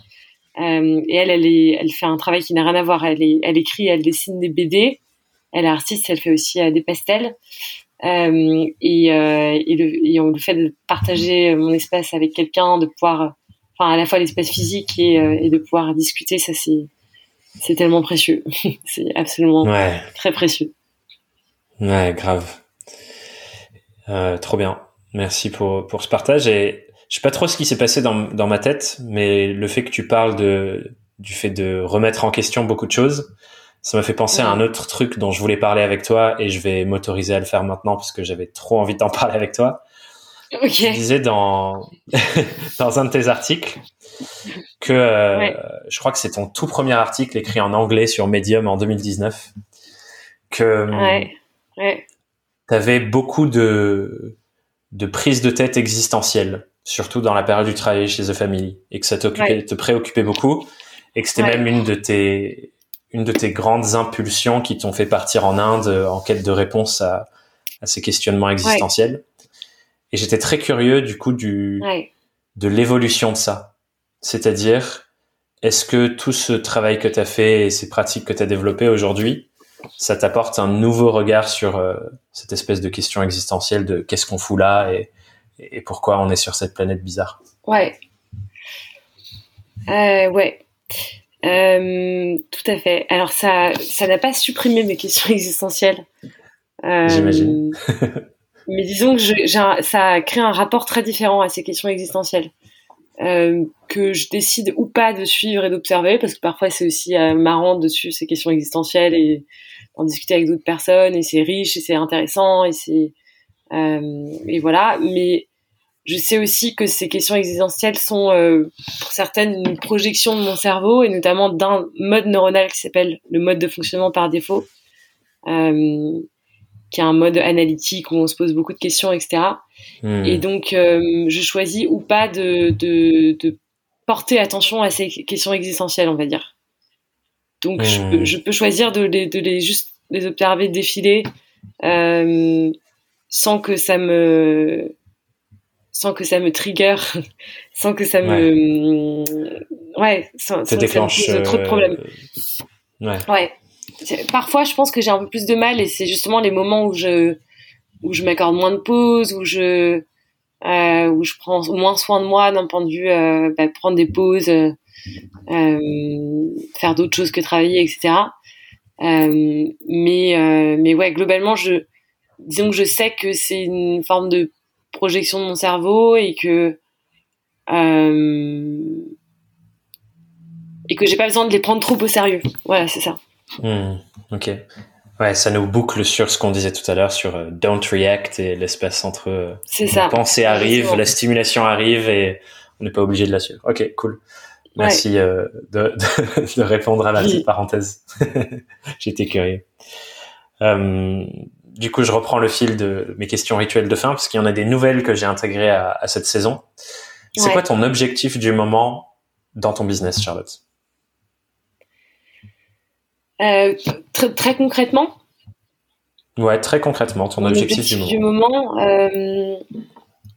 Euh, et elle, elle, est, elle fait un travail qui n'a rien à voir. Elle, est, elle écrit, elle dessine des BD. Elle est artiste, elle fait aussi des pastels. Euh, et, et, le, et on, le fait de partager mon espace avec quelqu'un, de pouvoir, enfin à la fois l'espace physique et, et de pouvoir discuter, ça c'est c'est tellement précieux. c'est absolument très précieux. Ouais, grave. Euh, trop bien. Merci pour, pour ce partage. Et je sais pas trop ce qui s'est passé dans, dans ma tête, mais le fait que tu parles de du fait de remettre en question beaucoup de choses. Ça m'a fait penser à un autre truc dont je voulais parler avec toi et je vais m'autoriser à le faire maintenant parce que j'avais trop envie d'en parler avec toi. Ok. Tu disais dans, dans un de tes articles que euh, je crois que c'est ton tout premier article écrit en anglais sur Medium en 2019 que ouais. Ouais. tu avais beaucoup de, de prises de tête existentielles, surtout dans la période du travail chez The Family, et que ça te préoccupait beaucoup, et que c'était même une de tes une de tes grandes impulsions qui t'ont fait partir en Inde en quête de réponse à, à ces questionnements existentiels. Et j'étais très curieux du coup du de l'évolution de ça. C'est-à-dire, est-ce que tout ce travail que tu as fait et ces pratiques que tu as développées aujourd'hui, ça t'apporte un nouveau regard sur euh, cette espèce de question existentielle de qu'est-ce qu'on fout là et, et, pourquoi on est sur cette planète bizarre? Ouais. Euh, ouais. Euh, tout à fait. Alors ça, ça n'a pas supprimé mes questions existentielles. Euh, J'imagine. mais disons que je, un, ça a créé un rapport très différent à ces questions existentielles. Euh, que je décide ou pas de suivre et d'observer, parce que parfois c'est aussi marrant de suivre ces questions existentielles et d'en discuter avec d'autres personnes, et c'est riche et c'est intéressant, et c'est et voilà. Mais je sais aussi que ces questions existentielles sont euh, pour certaines une projection de mon cerveau et notamment d'un mode neuronal qui s'appelle le mode de fonctionnement par défaut, euh, qui est un mode analytique où on se pose beaucoup de questions, etc. Hmm. Et donc, euh, je choisis ou pas de, de, de, porter attention à ces questions existentielles, on va dire. Donc, je, peux, hmm. je, peux, choisir de les, de les juste les observer défiler sans que ça me sans que ça me trigger, sans que ça me ouais, sans, ça déclenche trop de problèmes. Ouais. ouais. Parfois, je pense que j'ai un peu plus de mal et c'est justement les moments où je où je m'accorde moins de pauses, où je euh, où je prends moins soin de moi d'un point de vue euh, bah, prendre des pauses, euh, euh faire d'autres choses que travailler, etc. Euh, mais euh, mais ouais, globalement, je disons que je sais que c'est une forme de projection de mon cerveau et que et que j'ai pas besoin de les prendre trop au sérieux. Voilà, c'est ça. Hmm, ok. Ouais, ça nous boucle sur ce qu'on disait tout à l'heure sur euh, don't react et l'espace entre euh, la pensée arrive, la stimulation arrive et on n'est pas obligé de la suivre. Ok, cool. Merci euh, de, de, de, répondre à la petite parenthèse. J'étais curieux. Du coup, je reprends le fil de mes questions rituelles de fin parce qu'il y en a des nouvelles que j'ai intégrées à, à cette saison. C'est quoi ton objectif du moment dans ton business, Charlotte? Euh, très, très concrètement? Ouais, très concrètement, ton objectif, du moment. Du moment euh,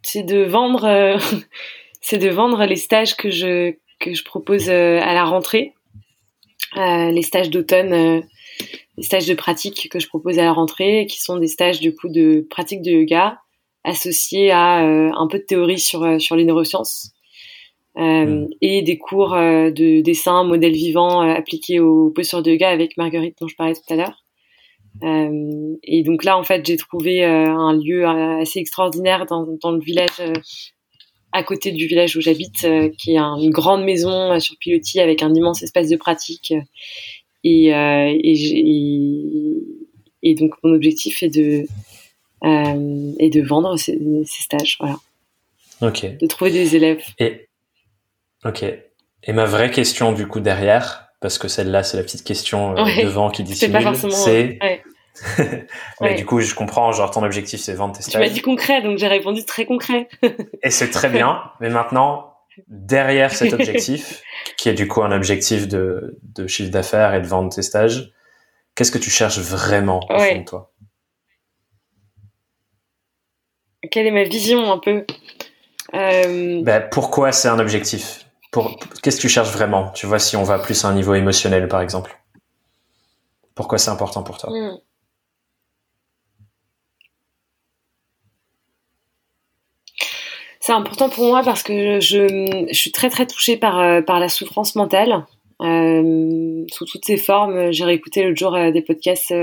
c'est de vendre, euh, c'est de vendre les stages que je que je propose à la rentrée, les stages d'automne, les stages de pratique que je propose à la rentrée, qui sont des stages du coup de pratique de yoga associés à un peu de théorie sur sur les neurosciences. Euh, mm. et des cours euh, de dessin, modèle vivant euh, appliqués aux postures de yoga avec Marguerite dont je parlais tout à l'heure. et donc là, en fait, j'ai trouvé un lieu assez extraordinaire dans, dans le village à côté du village où j'habite, qui est une grande maison sur pilotis avec un immense espace de pratique. Et, et, et, donc mon objectif est de, est de vendre ces, ces stages. Voilà. Ok. De trouver des élèves. Et Ok. Et ma vraie question du coup derrière, parce que celle-là c'est la petite question euh, devant qui dissimule, c'est. Ouais. Mais du coup, je comprends, genre ton objectif c'est vendre tes stages. Tu m'as dit concret, donc j'ai répondu très concret. et c'est très bien, mais maintenant, derrière cet objectif, qui est du coup un objectif de, de chiffre d'affaires et de vendre tes stages, qu'est-ce que tu cherches vraiment au fond de toi? Quelle est ma vision un peu? Euh... ben, Pourquoi c'est un objectif? Qu'est-ce que tu cherches vraiment? Tu vois, si on va plus à un niveau émotionnel, par exemple. Pourquoi c'est important pour toi? Hmm. C'est important pour moi parce que je, suis très très touchée par, euh, par la souffrance mentale. Euh, sous toutes ses formes, j'ai réécouté l'autre jour euh, des podcasts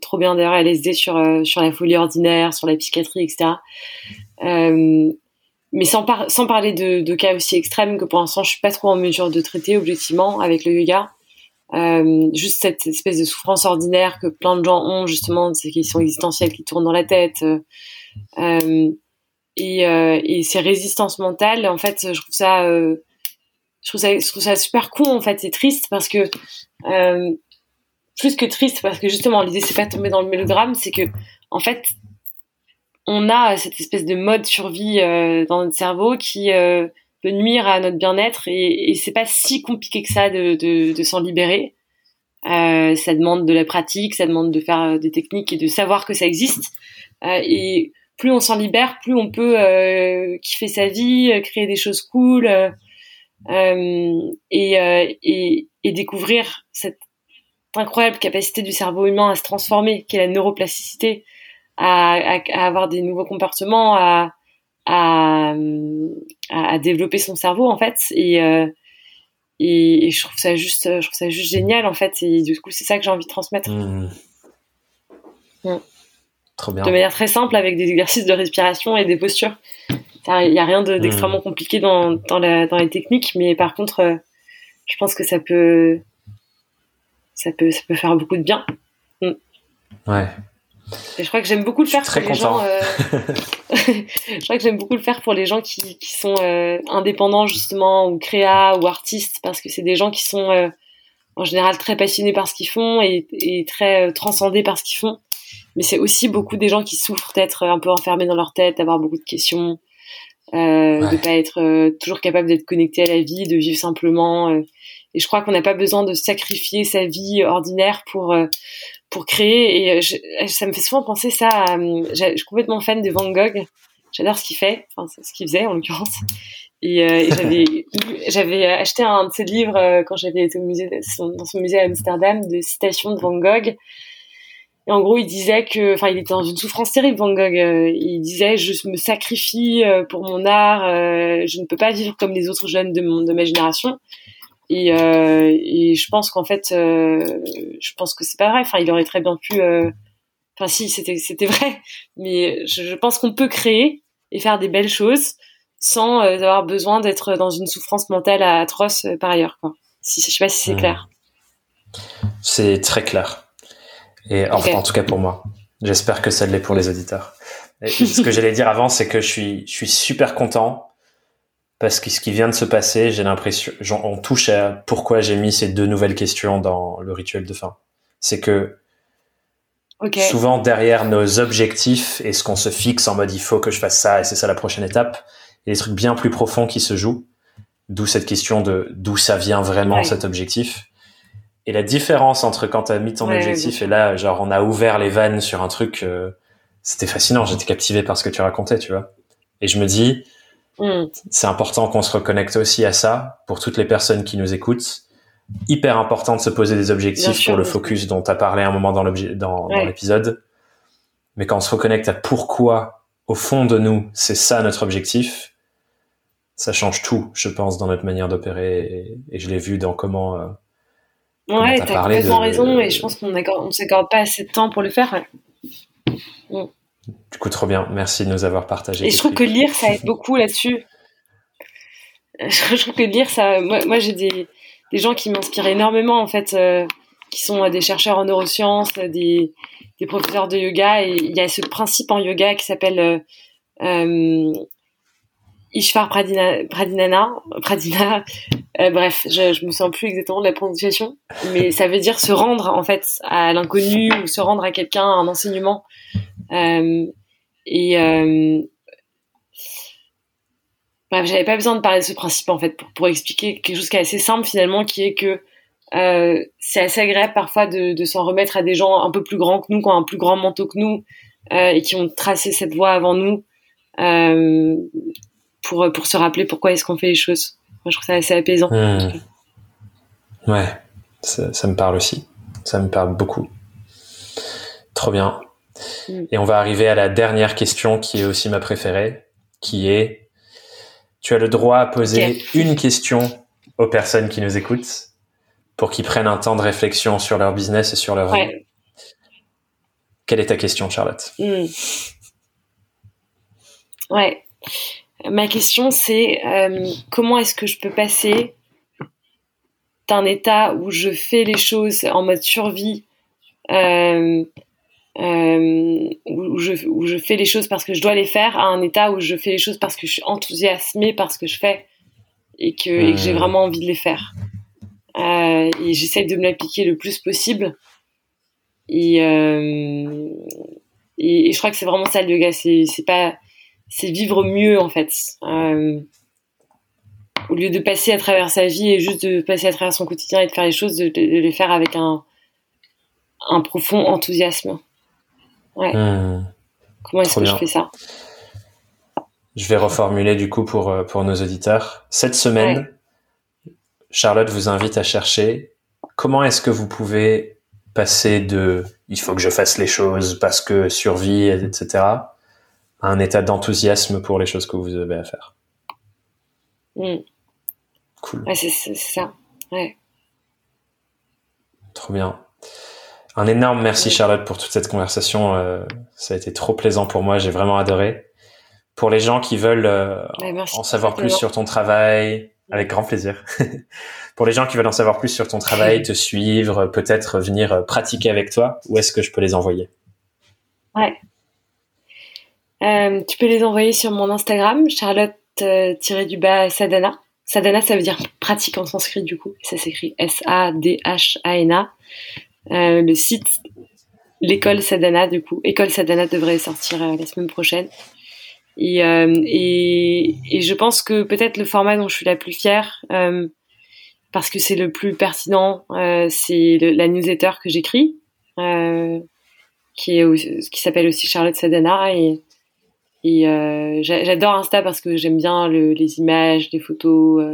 trop bien d'ailleurs LSD sur, sur la folie ordinaire, sur la psychiatrie, etc. mais sans, sans parler de, cas aussi extrêmes que pour l'instant je suis pas trop en mesure de traiter objectivement avec le yoga. Juste cette espèce de souffrance ordinaire que plein de gens ont justement, ces questions existentielles qui tournent dans la tête. Et, euh, et, ces résistances mentales, en fait, je trouve ça, euh, je trouve ça, je trouve ça super con en fait, c'est triste parce que euh, plus que triste parce que justement l'idée c'est pas de tomber dans le mélodrame, c'est que en fait on a cette espèce de mode survie euh, dans notre cerveau qui euh, peut nuire à notre bien-être et, et c'est pas si compliqué que ça de, de, de s'en libérer. Euh, ça demande de la pratique, ça demande de faire des techniques et de savoir que ça existe. Et plus on s'en libère, plus on peut euh, kiffer sa vie, créer des choses cool et, et, et découvrir cette incroyable capacité du cerveau humain à se transformer, qui est la neuroplasticité, à, à, avoir des nouveaux comportements, à, à, à, développer son cerveau en fait. Et, euh, et, et, je trouve ça juste, je trouve ça juste génial en fait. Et du coup, c'est ça que j'ai envie de transmettre. Mmh. Mmh. Trop bien. De manière très simple, avec des exercices de respiration et des postures. Il n'y a rien mmh. d'extrêmement de, compliqué dans, dans, la, dans les techniques, mais par contre, euh, je pense que ça peut, ça peut, ça peut faire beaucoup de bien. Ouais, et je crois que j'aime beaucoup le faire pour les gens. Euh... je crois que j'aime beaucoup le faire pour les gens qui, qui sont euh, indépendants justement ou créa ou artistes parce que c'est des gens qui sont en général très passionnés par ce qu'ils font et, et très transcendés par ce qu'ils font. Mais c'est aussi beaucoup des gens qui souffrent d'être un peu enfermés dans leur tête, d'avoir beaucoup de questions, euh, ouais. de pas être euh, toujours capable d'être connecté à la vie, de vivre simplement. et je crois qu'on n'a pas besoin de sacrifier sa vie ordinaire pour pour créer et je, ça me fait souvent penser ça à, je suis complètement fan de Van Gogh j'adore ce qu'il fait enfin ce qu'il faisait en l'occurrence et, euh, et j'avais j'avais acheté un de ses livres euh, quand j'avais été au musée dans son musée à Amsterdam de citations de Van Gogh et en gros il disait que enfin il était dans une souffrance terrible Van Gogh euh, il disait je me sacrifie euh, pour mon art je ne peux pas vivre comme les autres jeunes de mon de ma génération et, euh, et je pense qu'en fait, euh, je pense que c'est pas vrai. Enfin, il aurait très bien pu. Euh, enfin, si, c'était c'était vrai. Mais je, je pense qu'on peut créer et faire des belles choses sans euh, avoir besoin d'être dans une souffrance mentale atroce euh, par ailleurs. Quoi. Si, je sais pas si c'est mmh. clair. C'est très clair. Et okay. en tout cas pour moi. J'espère que ça l'est pour les auditeurs. Et ce que j'allais dire avant, c'est que je suis, je suis super content parce que ce qui vient de se passer, j'ai l'impression, on touche à pourquoi j'ai mis ces deux nouvelles questions dans le rituel de fin. C'est que okay. souvent derrière nos objectifs et ce qu'on se fixe en mode il faut que je fasse ça et c'est ça la prochaine étape, il y a des trucs bien plus profonds qui se jouent. D'où cette question de d'où ça vient vraiment ouais. cet objectif. Et la différence entre quand tu as mis ton ouais, objectif et là, genre on a ouvert les vannes sur un truc, euh, c'était fascinant. J'étais captivé par ce que tu racontais, tu vois. Et je me dis, Mm. C'est important qu'on se reconnecte aussi à ça pour toutes les personnes qui nous écoutent. Hyper important de se poser des objectifs pour le focus dont tu as parlé un moment dans l'épisode. Ouais. Mais quand on se reconnecte à pourquoi, au fond de nous, c'est ça notre objectif, ça change tout, je pense, dans notre manière d'opérer. Et, et, je l'ai vu dans comment. Euh, ouais, t'as complètement de, raison. Et je pense qu'on ne s'accorde pas assez de temps pour le faire. Mm. Du coup, trop bien. Merci de nous avoir partagé. Et je trouve que lire, ça aide beaucoup là-dessus. Je trouve que lire, ça. Moi, moi j'ai des, des gens qui m'inspirent énormément, en fait, euh, qui sont des chercheurs en neurosciences, des, des professeurs de yoga. Et il y a ce principe en yoga qui s'appelle euh, euh, Ishvar Pradina, Pradinana, Pradina. Euh, bref, je, je me souviens plus exactement de la prononciation, mais ça veut dire se rendre en fait à l'inconnu ou se rendre à quelqu'un, un enseignement. Euh, et euh, j'avais pas besoin de parler de ce principe en fait pour, pour expliquer quelque chose qui est assez simple finalement, qui est que euh, c'est assez agréable parfois de, de s'en remettre à des gens un peu plus grands que nous, qui ont un plus grand manteau que nous et qui ont tracé cette voie avant nous pour pour se rappeler pourquoi est-ce qu'on fait les choses. Moi, je trouve ça assez apaisant. Mmh. Ouais, ça, ça me parle aussi. Ça me parle beaucoup. Trop bien. Et on va arriver à la dernière question qui est aussi ma préférée, qui est tu as le droit à poser okay. une question aux personnes qui nous écoutent pour qu'ils prennent un temps de réflexion sur leur business et sur leur ouais. vie. Quelle est ta question, Charlotte? Mmh. Ouais. Ma question c'est comment est-ce que je peux passer d'un état où je fais les choses en mode survie euh, où, je, où je fais les choses parce que je dois les faire, à un état où je fais les choses parce que je suis enthousiasmée par ce que je fais et que, et que j'ai hmm. vraiment envie de les faire. Euh, et j'essaye de me l'appliquer le plus possible. Et, euh, et, je crois que c'est vraiment ça le yoga, c'est pas c'est vivre mieux en fait. Euh, au lieu de passer à travers sa vie et juste de passer à travers son quotidien et de faire les choses, de, de les faire avec un, un profond enthousiasme. Ouais. Hmm. Comment est-ce que je fais ça? Je vais reformuler du coup pour, euh, pour nos auditeurs. Cette semaine, Charlotte vous invite à chercher comment est-ce que vous pouvez passer de il faut que je fasse les choses parce que survie, etc., un état d'enthousiasme pour les choses que vous avez à faire. Hmm. Cool. Ouais, c'est ça. Ouais. Trop bien. Un énorme merci Charlotte pour toute cette conversation. Euh, ça a été trop plaisant pour moi. J'ai vraiment adoré. Pour les gens qui veulent euh, en savoir plus sur ton travail, avec grand plaisir. pour les gens qui veulent en savoir plus sur ton travail, te suivre, peut-être venir pratiquer avec toi, où est-ce que je peux les envoyer? Ouais. Euh, tu peux les envoyer sur mon Instagram, Charlotte-du-bas Sadana. Ça veut dire pratique en sanskrit du coup. Ça s'écrit S-A-D-H-A-N-A. Euh, le site, l'école Sadana, du coup. École Sadana devrait sortir euh, la semaine prochaine. Et, et, et, je pense que peut-être le format dont je suis la plus fière, parce que c'est le plus pertinent, c'est la newsletter que j'écris, qui est qui s'appelle aussi Charlotte Sadana et et j'adore Insta parce que j'aime bien le, les images, les photos,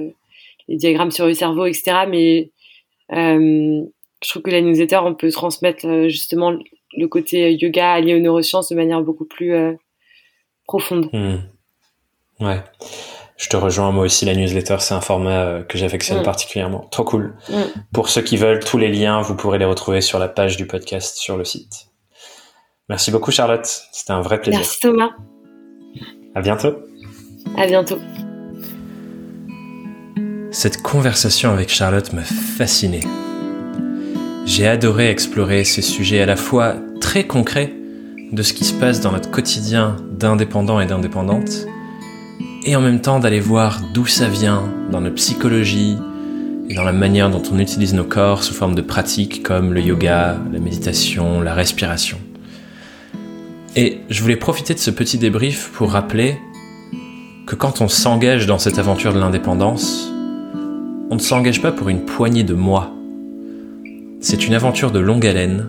les diagrammes sur le cerveau, etc. Mais je trouve que la newsletter, on peut transmettre euh, justement le côté yoga lié aux neurosciences de manière beaucoup plus euh, profonde. Hmm. Ouais. Je te rejoins, moi aussi, la newsletter, c'est un format euh, que j'affectionne hmm. particulièrement. Trop cool. Hmm. Pour ceux qui veulent, tous les liens, vous pourrez les retrouver sur la page du podcast sur le site. Merci beaucoup, Charlotte. C'était un vrai plaisir. Merci, Thomas. À bientôt. À bientôt. Cette conversation avec Charlotte m'a fasciné. J'ai adoré explorer ces sujets à la fois très concrets de ce qui se passe dans notre quotidien d'indépendants et d'indépendantes, et en même temps d'aller voir d'où ça vient dans notre psychologie et dans la manière dont on utilise nos corps sous forme de pratiques comme le yoga, la méditation, la respiration. Et je voulais profiter de ce petit débrief pour rappeler que quand on s'engage dans cette aventure de l'indépendance, on ne s'engage pas pour une poignée de mois c'est une aventure de longue haleine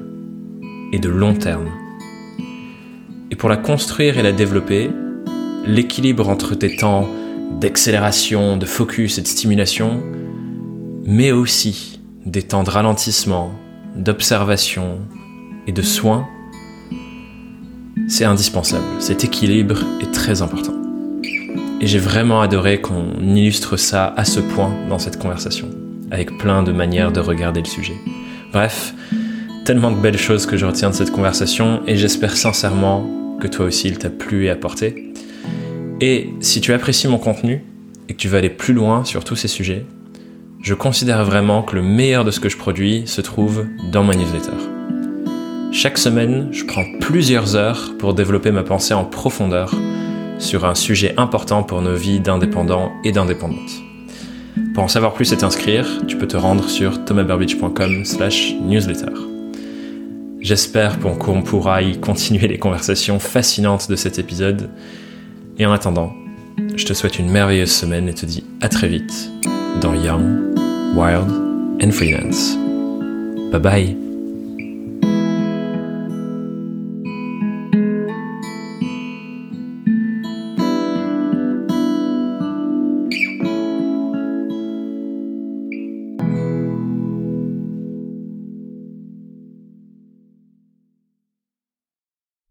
et de long terme. Et pour la construire et la développer, l'équilibre entre tes temps d'accélération, de focus et de stimulation, mais aussi des temps de ralentissement, d'observation et de soins, c'est indispensable. Cet équilibre est très important. Et j'ai vraiment adoré qu'on illustre ça à ce point dans cette conversation, avec plein de manières de regarder le sujet. Bref, tellement de belles choses que je retiens de cette conversation et j'espère sincèrement que toi aussi il t'a plu et apporté. Et si tu apprécies mon contenu et que tu veux aller plus loin sur tous ces sujets, je considère vraiment que le meilleur de ce que je produis se trouve dans ma newsletter. Chaque semaine, je prends plusieurs heures pour développer ma pensée en profondeur sur un sujet important pour nos vies d'indépendants et d'indépendantes. Pour en savoir plus et t'inscrire, tu peux te rendre sur thomasburbidge.com slash newsletter. J'espère qu'on pourra y continuer les conversations fascinantes de cet épisode. Et en attendant, je te souhaite une merveilleuse semaine et te dis à très vite dans Young, Wild and Freelance. Bye bye